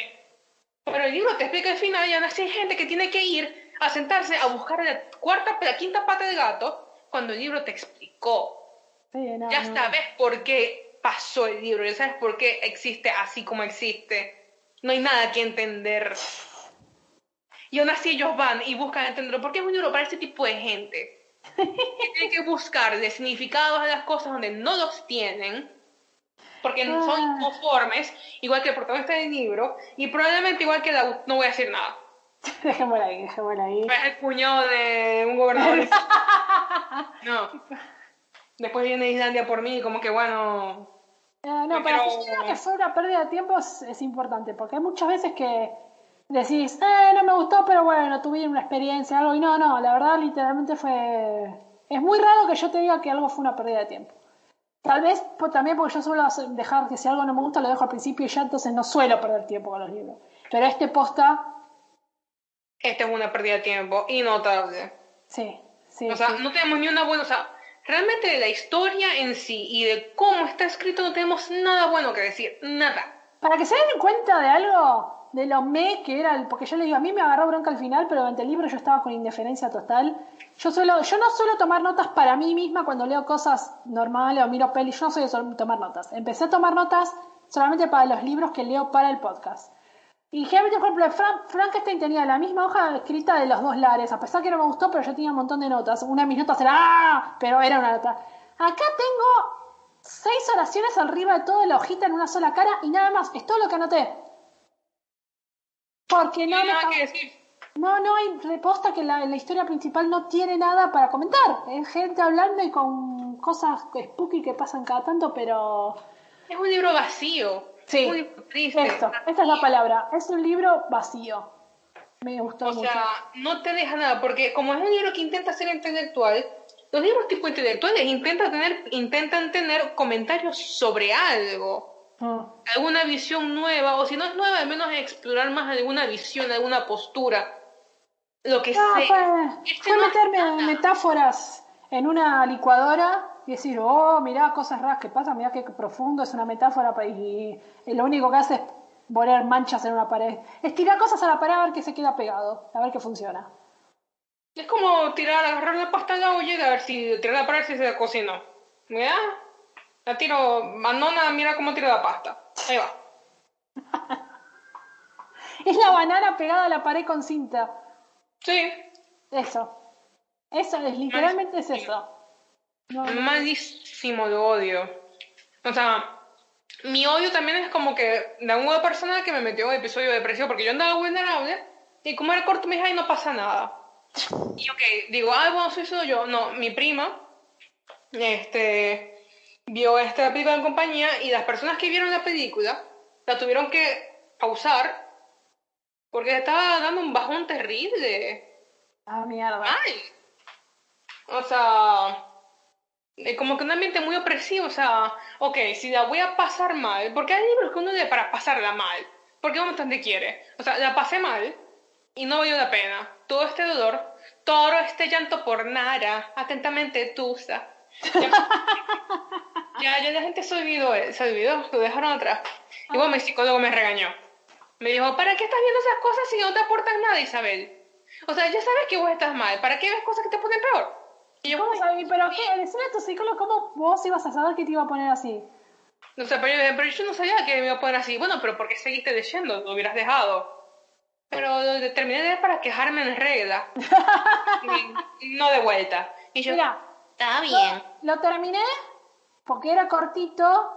Pero el libro te explica el final y aún así hay gente que tiene que ir a sentarse a buscar la cuarta, la quinta pata del gato cuando el libro te explicó. ya sabes por qué pasó el libro, ya sabes por qué existe así como existe. No hay nada que entender. Y aún así ellos van y buscan entenderlo, porque es un libro para ese tipo de gente que tienen que buscarle significados a las cosas donde no los tienen, porque no son ah. inconformes, igual que el protagonista del libro, y probablemente igual que la... no voy a decir nada. Dejémoslo ahí, dejémoslo ahí. Es el cuñado de un gobernador. no. Después viene Islandia por mí, como que bueno... Ah, no, para que que fue una pérdida de tiempo es importante, porque hay muchas veces que decís, eh, no me gustó, pero bueno, tuve una experiencia, algo, y no, no, la verdad literalmente fue... Es muy raro que yo te diga que algo fue una pérdida de tiempo. Tal vez pues, también porque yo suelo dejar que si algo no me gusta lo dejo al principio y ya entonces no suelo perder tiempo con los libros. Pero este posta... Este es una pérdida de tiempo y notable. Sí, sí. O sea, no tenemos ni una buena... O sea, realmente de la historia en sí y de cómo está escrito no tenemos nada bueno que decir. Nada. Para que se den cuenta de algo, de lo me que era, el, porque yo le digo, a mí me agarró bronca al final, pero durante el libro yo estaba con indiferencia total. Yo suelo, yo no suelo tomar notas para mí misma cuando leo cosas normales o miro pelis, yo no soy de tomar notas. Empecé a tomar notas solamente para los libros que leo para el podcast. Y generalmente, por ejemplo, Frank, Frankenstein tenía la misma hoja escrita de los dos lares, a pesar que no me gustó, pero yo tenía un montón de notas. Una de mis notas era ¡Ah! Pero era una nota. Acá tengo seis oraciones arriba de toda la hojita en una sola cara y nada más. Es todo lo que anoté. Porque no, no, no hay reposta que la, la, historia principal no tiene nada para comentar. Es gente hablando y con cosas spooky que pasan cada tanto, pero. Es un libro vacío. Sí. Muy triste. Esto, esta es la palabra. Es un libro vacío. Me gustó mucho. O sea, no te deja nada, porque como es un libro que intenta ser intelectual, los libros tipo intelectuales intentan tener, intentan tener comentarios sobre algo. Ah. alguna visión nueva, o si no es nueva, al menos explorar más alguna visión, alguna postura, lo que ah, sea. Fue, meterme metáforas en una licuadora y decir, oh, mirá cosas raras que pasan, mirá qué profundo es una metáfora y, lo único que hace es poner manchas en una pared. Es tirar cosas a la pared a ver qué se queda pegado, a ver qué funciona. Es como tirar, agarrar la pasta de la olla y a ver si tirar la pared si se cocinó. ¿Mira? La tiro, Manona, mira cómo tira la pasta. Ahí va. es la banana pegada a la pared con cinta. Sí. Eso. Eso es, literalmente es eso. Malísimo, lo odio. O sea, mi odio también es como que de una persona que me metió en un episodio de depresión porque yo andaba vulnerable y como era corto me dije, ay, no pasa nada. Y ok, digo, ay, bueno, soy solo yo. No, mi prima, este, vio esta película en compañía y las personas que vieron la película la tuvieron que pausar porque estaba dando un bajón terrible. Ah, mierda. Ay. O sea, como que un ambiente muy opresivo, o sea, ok, si la voy a pasar mal, porque hay libros que uno lee para pasarla mal, porque uno te quiere. O sea, la pasé mal y no valió la pena. Todo este dolor, todo este llanto por nada, atentamente Tusa. Ya, ya, la gente se olvidó, se olvidó, lo dejaron atrás. Y bueno, mi psicólogo me regañó. Me dijo, ¿para qué estás viendo esas cosas si no te aportan nada, Isabel? O sea, ya sabes que vos estás mal, ¿para qué ves cosas que te ponen peor? Y yo, ¿Cómo sabes? ¿Pero qué? Decirle a tu psicólogo cómo vos ibas a saber que te iba a poner así. No sé, pero, pero, yo no sabía que me iba a poner así. Bueno, pero ¿por qué seguiste leyendo? Lo hubieras dejado. Pero lo terminé de para quejarme en regla. no de vuelta. Y yo, Mira, está bien. Lo, terminé porque era cortito.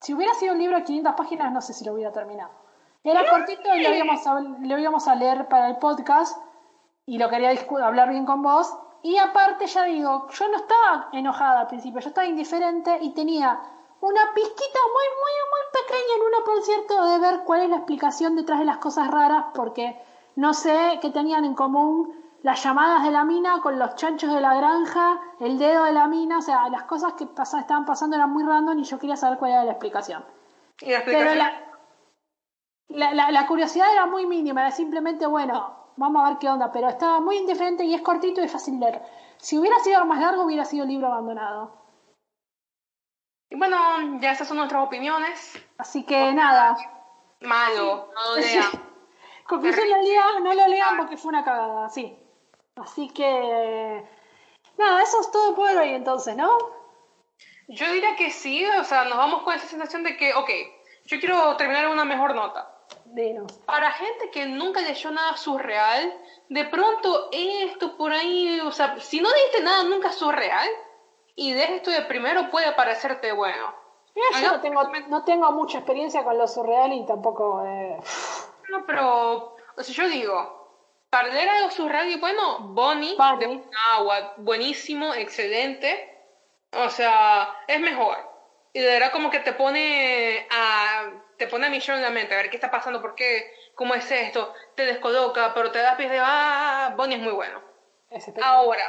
Si hubiera sido un libro de 500 páginas, no sé si lo hubiera terminado. Era cortito y lo íbamos, a, lo íbamos a leer para el podcast y lo quería hablar bien con vos. Y aparte, ya digo, yo no estaba enojada al principio, yo estaba indiferente y tenía una pizquita muy, muy, muy pequeña en uno por cierto de ver cuál es la explicación detrás de las cosas raras, porque no sé qué tenían en común las llamadas de la mina con los chanchos de la granja, el dedo de la mina, o sea, las cosas que estaban pasando eran muy random y yo quería saber cuál era la explicación. ¿Y la explicación? Pero la, la curiosidad era muy mínima, era simplemente, bueno, vamos a ver qué onda, pero estaba muy indiferente y es cortito y fácil leer. Si hubiera sido más largo, hubiera sido libro abandonado. Y bueno, ya esas son nuestras opiniones. Así que nada. Malo, no lo lean. Conclusión del día, no lo lean porque fue una cagada, sí. Así que. Nada, eso es todo por hoy entonces, ¿no? Yo diría que sí, o sea, nos vamos con esa sensación de que, ok, yo quiero terminar en una mejor nota. Para gente que nunca leyó nada surreal, de pronto esto por ahí, o sea, si no leíste nada nunca surreal y de esto de primero puede parecerte bueno. yo no tengo, no tengo mucha experiencia con lo surreal y tampoco... Eh... No, pero, o sea, yo digo, para leer algo surreal y bueno, Bonnie, de agua, buenísimo, excelente, o sea, es mejor. Y de verdad como que te pone a te pone a millón en la mente, a ver qué está pasando, por qué, cómo es esto, te descoloca, pero te da pies de, ah, Bonnie es muy bueno. Ahora,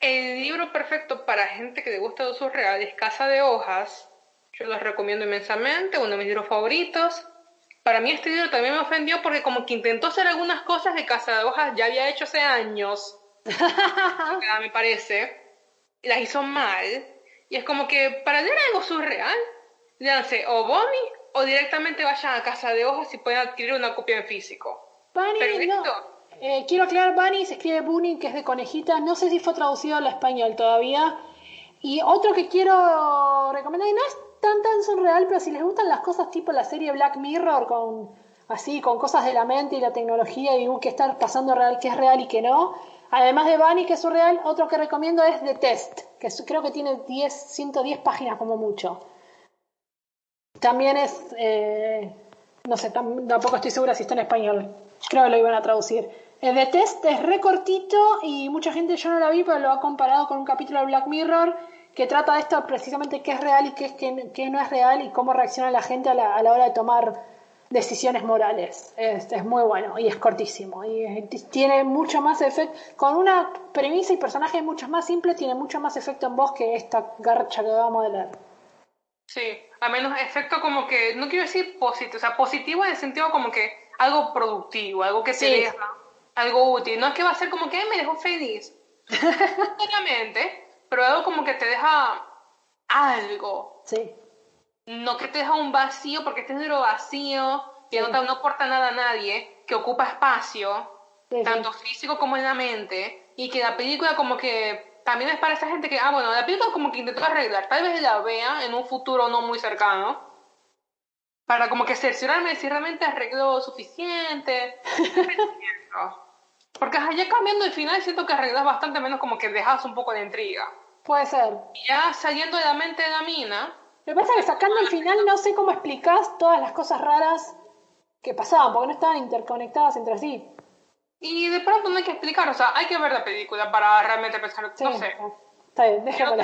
el libro perfecto para gente que le gusta los surreal es Casa de Hojas. Yo los recomiendo inmensamente, uno de mis libros favoritos. Para mí este libro también me ofendió porque como que intentó hacer algunas cosas de Casa de Hojas ya había hecho hace años, me parece, y las hizo mal. Y es como que para leer algo surreal, léanse o Bonnie o directamente vayan a Casa de Hojas y pueden adquirir una copia en físico. Bunny, no. Eh, quiero aclarar, Bunny se escribe Bunny, que es de conejita. No sé si fue traducido al español todavía. Y otro que quiero recomendar, y no es tan tan surreal, pero si les gustan las cosas tipo la serie Black Mirror, con así, con cosas de la mente y la tecnología y uh, qué está pasando real, qué es real y qué no. Además de Bunny, que es surreal, otro que recomiendo es The Test, que creo que tiene 10, 110 páginas como mucho. También es, eh, no sé, tampoco estoy segura si está en español. Creo que lo iban a traducir. El de Test es recortito y mucha gente yo no la vi, pero lo ha comparado con un capítulo de Black Mirror que trata de esto precisamente qué es real y qué, es, qué, no es real y cómo reacciona la gente a la, hora de tomar decisiones morales. Es, muy bueno y es cortísimo. Y tiene mucho más efecto. Con una premisa y personajes mucho más simples, tiene mucho más efecto en vos que esta garcha que vamos a leer. Sí, a menos efecto como que, no quiero decir positivo, o sea, positivo en el sentido como que algo productivo, algo que te deja, algo útil. No es que va a ser como que me dejó feliz, obviamente, pero algo como que te deja algo. Sí. No que te deja un vacío, porque este libro vacío, que no, no aporta nada a nadie, que ocupa espacio, tanto físico como en la mente, y que la película como que también es para esa gente que, ah, bueno, la película como que intentó arreglar, tal vez la vea en un futuro no muy cercano, para como que cerciorarme si realmente arregló suficiente. Porque ya cambiando el final siento que arreglas bastante menos como que dejas un poco de intriga. Puede ser. Ya saliendo de la mente de la mina. Lo que pasa es que sacando el final no sé cómo explicás todas las cosas raras que pasaban, porque no estaban interconectadas entre sí. Y de pronto no hay que explicar, o sea, hay que ver la película para realmente pensar, no sé. Está bien, déjame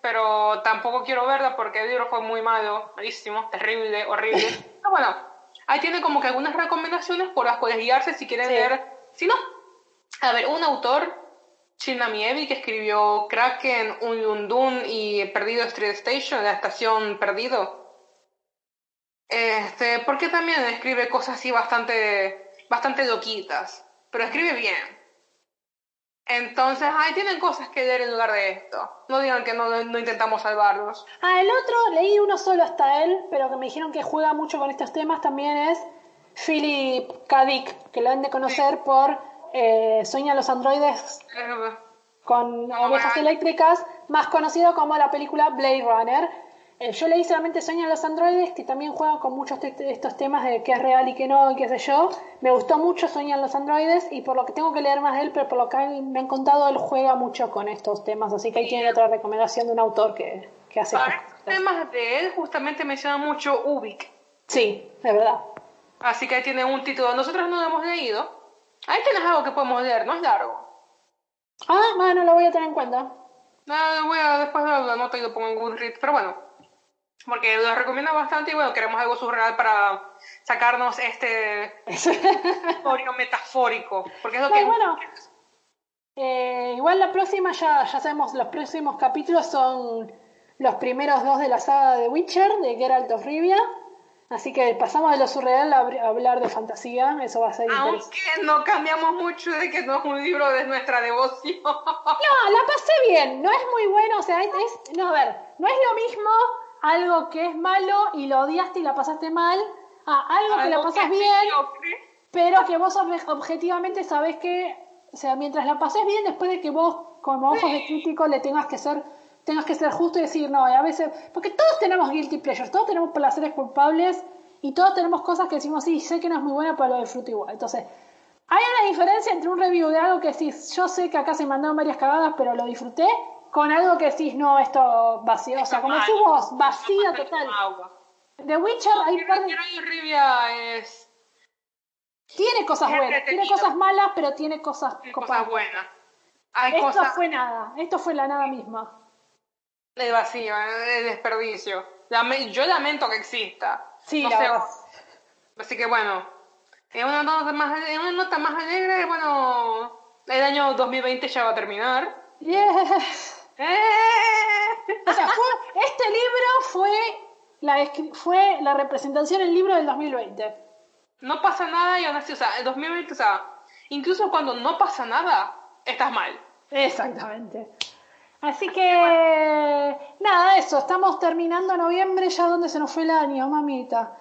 pero tampoco quiero verla porque el libro fue muy malo, malísimo, terrible, horrible. pero bueno, ahí tiene como que algunas recomendaciones por las cuales guiarse si quieren ver. Si no, a ver, un autor, Shinamievi, que escribió Kraken, Un Lundun y Perdido Street Station, la estación Perdido. Este, porque también escribe cosas así bastante, bastante loquitas, pero escribe bien. Entonces, ahí tienen cosas que leer en lugar de esto. No digan que no, no, intentamos salvarlos. Ah, el otro, leí uno solo hasta él, pero que me dijeron que juega mucho con estos temas también es Philip K. Dick, que lo han de conocer por eh, Sueña los androides con ovejas eléctricas, más conocido como la película Blade Runner, eh, yo leí solamente Sueñan los androides, que también juegan con muchos de estos temas de qué es real y qué no, y qué sé yo. Me gustó mucho Sueñan los androides, y por lo que tengo que leer más de él, pero por lo que me han contado, él juega mucho con estos temas, así que ahí tiene otra recomendación de un autor que, que hace. Para estos temas de él, justamente menciona mucho Ubik. Sí, es verdad. Así que ahí tiene un título. Nosotros no lo hemos leído. Ahí tienes algo que podemos leer, no es largo. Ah, bueno, lo voy a tener en cuenta. No, voy a después lo anoto y lo pongo en Goodreads, pero bueno porque lo recomiendo bastante y bueno, queremos algo surreal para sacarnos este historio metafórico, porque es lo que... Bueno, eh, igual la próxima ya, ya sabemos, los próximos capítulos son los primeros dos de la saga de Witcher, de Geralt of Rivia, así que pasamos de lo surreal a, hablar de fantasía, eso va a ser Aunque no cambiamos mucho de que no es un libro de nuestra devoción. No, la pasé bien, no es muy bueno, o sea, es, no, a ver, no es lo mismo algo que es malo y lo odiaste y la pasaste mal, a algo, que la pasas bien, pero que vos objetivamente sabés que, o sea, mientras la pases bien, después de que vos, como ojos de crítico, le tengas que ser tengas que ser justo y decir, no, a veces, porque todos tenemos guilty pleasures, todos tenemos placeres culpables y todos tenemos cosas que decimos, sí, sé que no es muy buena, pero lo disfruto igual. Entonces, hay una diferencia entre un review de algo que decís, yo sé que acá se mandaron varias cagadas, pero lo disfruté, con algo que decís, no, esto vacío, o sea, como decís vos, vacío total. The Witcher, hay Rivia es... Tiene cosas buenas, tiene cosas malas, pero tiene cosas, cosas buenas. esto fue nada, esto fue la nada misma. El vacío, el desperdicio. Yo lamento que exista. Sí, la Así que bueno, en una, nota más, en una nota más alegre, bueno, el año 2020 ya va a terminar. Yes. O sea, este libro fue la, fue la representación del libro del 2020. No pasa nada y aún así, o sea, el 2020, o sea, incluso cuando no pasa nada, estás mal. Exactamente. Así que, nada, eso, estamos terminando noviembre, ya donde se nos fue el año, mamita.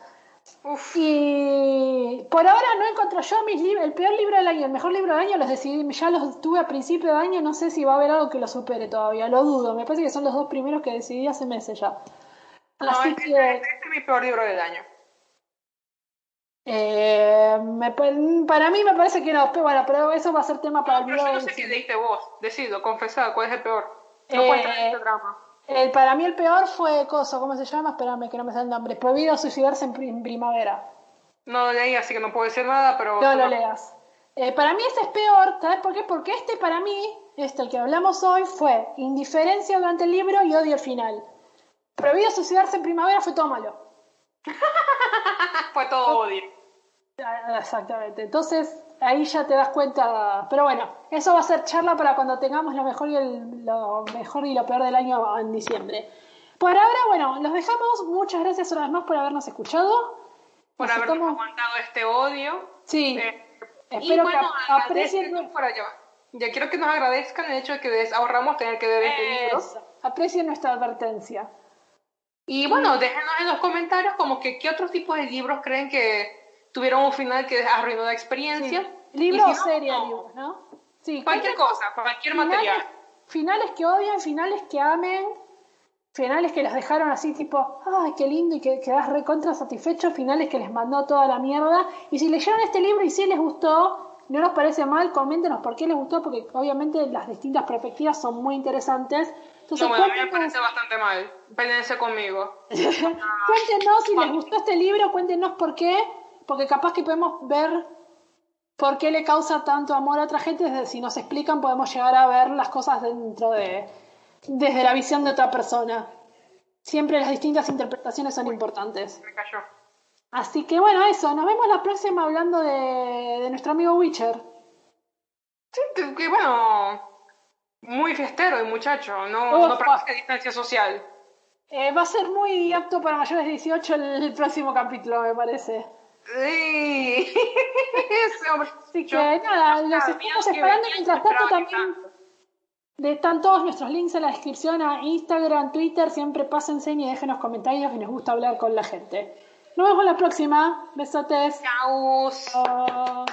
Y por ahora no encuentro yo mis libros, el peor libro del año, el mejor libro del año, los decidí, ya los tuve a principio de año, no sé si va a haber algo que lo supere todavía, lo dudo, me parece que son los dos primeros que decidí hace meses ya. Así este, que, este, es mi peor libro del año. Eh, para mí me parece que no, pero bueno, pero eso va a ser tema para el video. Yo no sé qué leíste vos, decido, confesad, ¿cuál es el peor? No eh, este drama. El, para mí el peor fue Coso, ¿cómo se llama? Espérame que no me sale el nombre. Prohibido suicidarse en, primavera. No lo leí, así que no puedo decir nada, pero... No lo leas. Eh, para mí este es peor, ¿sabes por qué? Porque este para mí, este el que hablamos hoy, fue indiferencia durante el libro y odio al final. Prohibido suicidarse en primavera fue todo malo. fue todo odio. Ah, exactamente. Entonces, ahí ya te das cuenta. Pero bueno, eso va a ser charla para cuando tengamos lo mejor y, el, lo, mejor y lo peor del año en diciembre. Por ahora, bueno, los dejamos. Muchas gracias una vez más por habernos escuchado. Por habernos aguantado este odio. Sí. Eh, espero que aprecien. Ya quiero que nos agradezcan el hecho de que les ahorramos tener que ver este libro. Aprecien nuestra advertencia. Y bueno, déjenos en los comentarios como que qué otros tipos de libros creen que tuvieron un final que arruinó la experiencia. Libro o serie, ¿no? Sí, cualquier cosa, cualquier material. Finales que odian, finales que amen, finales que las dejaron así tipo, ay, qué lindo y que quedas recontra satisfecho, finales que les mandó toda la mierda. Y si leyeron este libro y sí les gustó, no nos parece mal, coméntenos por qué les gustó, porque obviamente las distintas perspectivas son muy interesantes. Entonces, no, bueno, a mí me parece bastante mal. Pélense conmigo. cuéntenos si les gustó este libro, cuéntenos por qué, porque capaz que podemos ver por qué le causa tanto amor a otra gente, desde si nos explican podemos llegar a ver las cosas dentro de, desde la visión de otra persona. Siempre las distintas interpretaciones son importantes. Me cayó. Así que bueno, eso, nos vemos la próxima hablando de, de nuestro amigo Witcher. Sí, que bueno, muy fiestero el muchacho, no, no practica distancia social. Eh, va a ser muy apto para mayores de 18 el, el próximo capítulo, me parece. Sí, ese hombre. Así que Yo- nada, yo los estamos esperando. Mientras tanto, también están todos nuestros links en la descripción a Instagram, Twitter. Siempre pásense y déjenos comentarios que nos gusta hablar con la gente. Nos vemos la próxima. Besotes. Chao.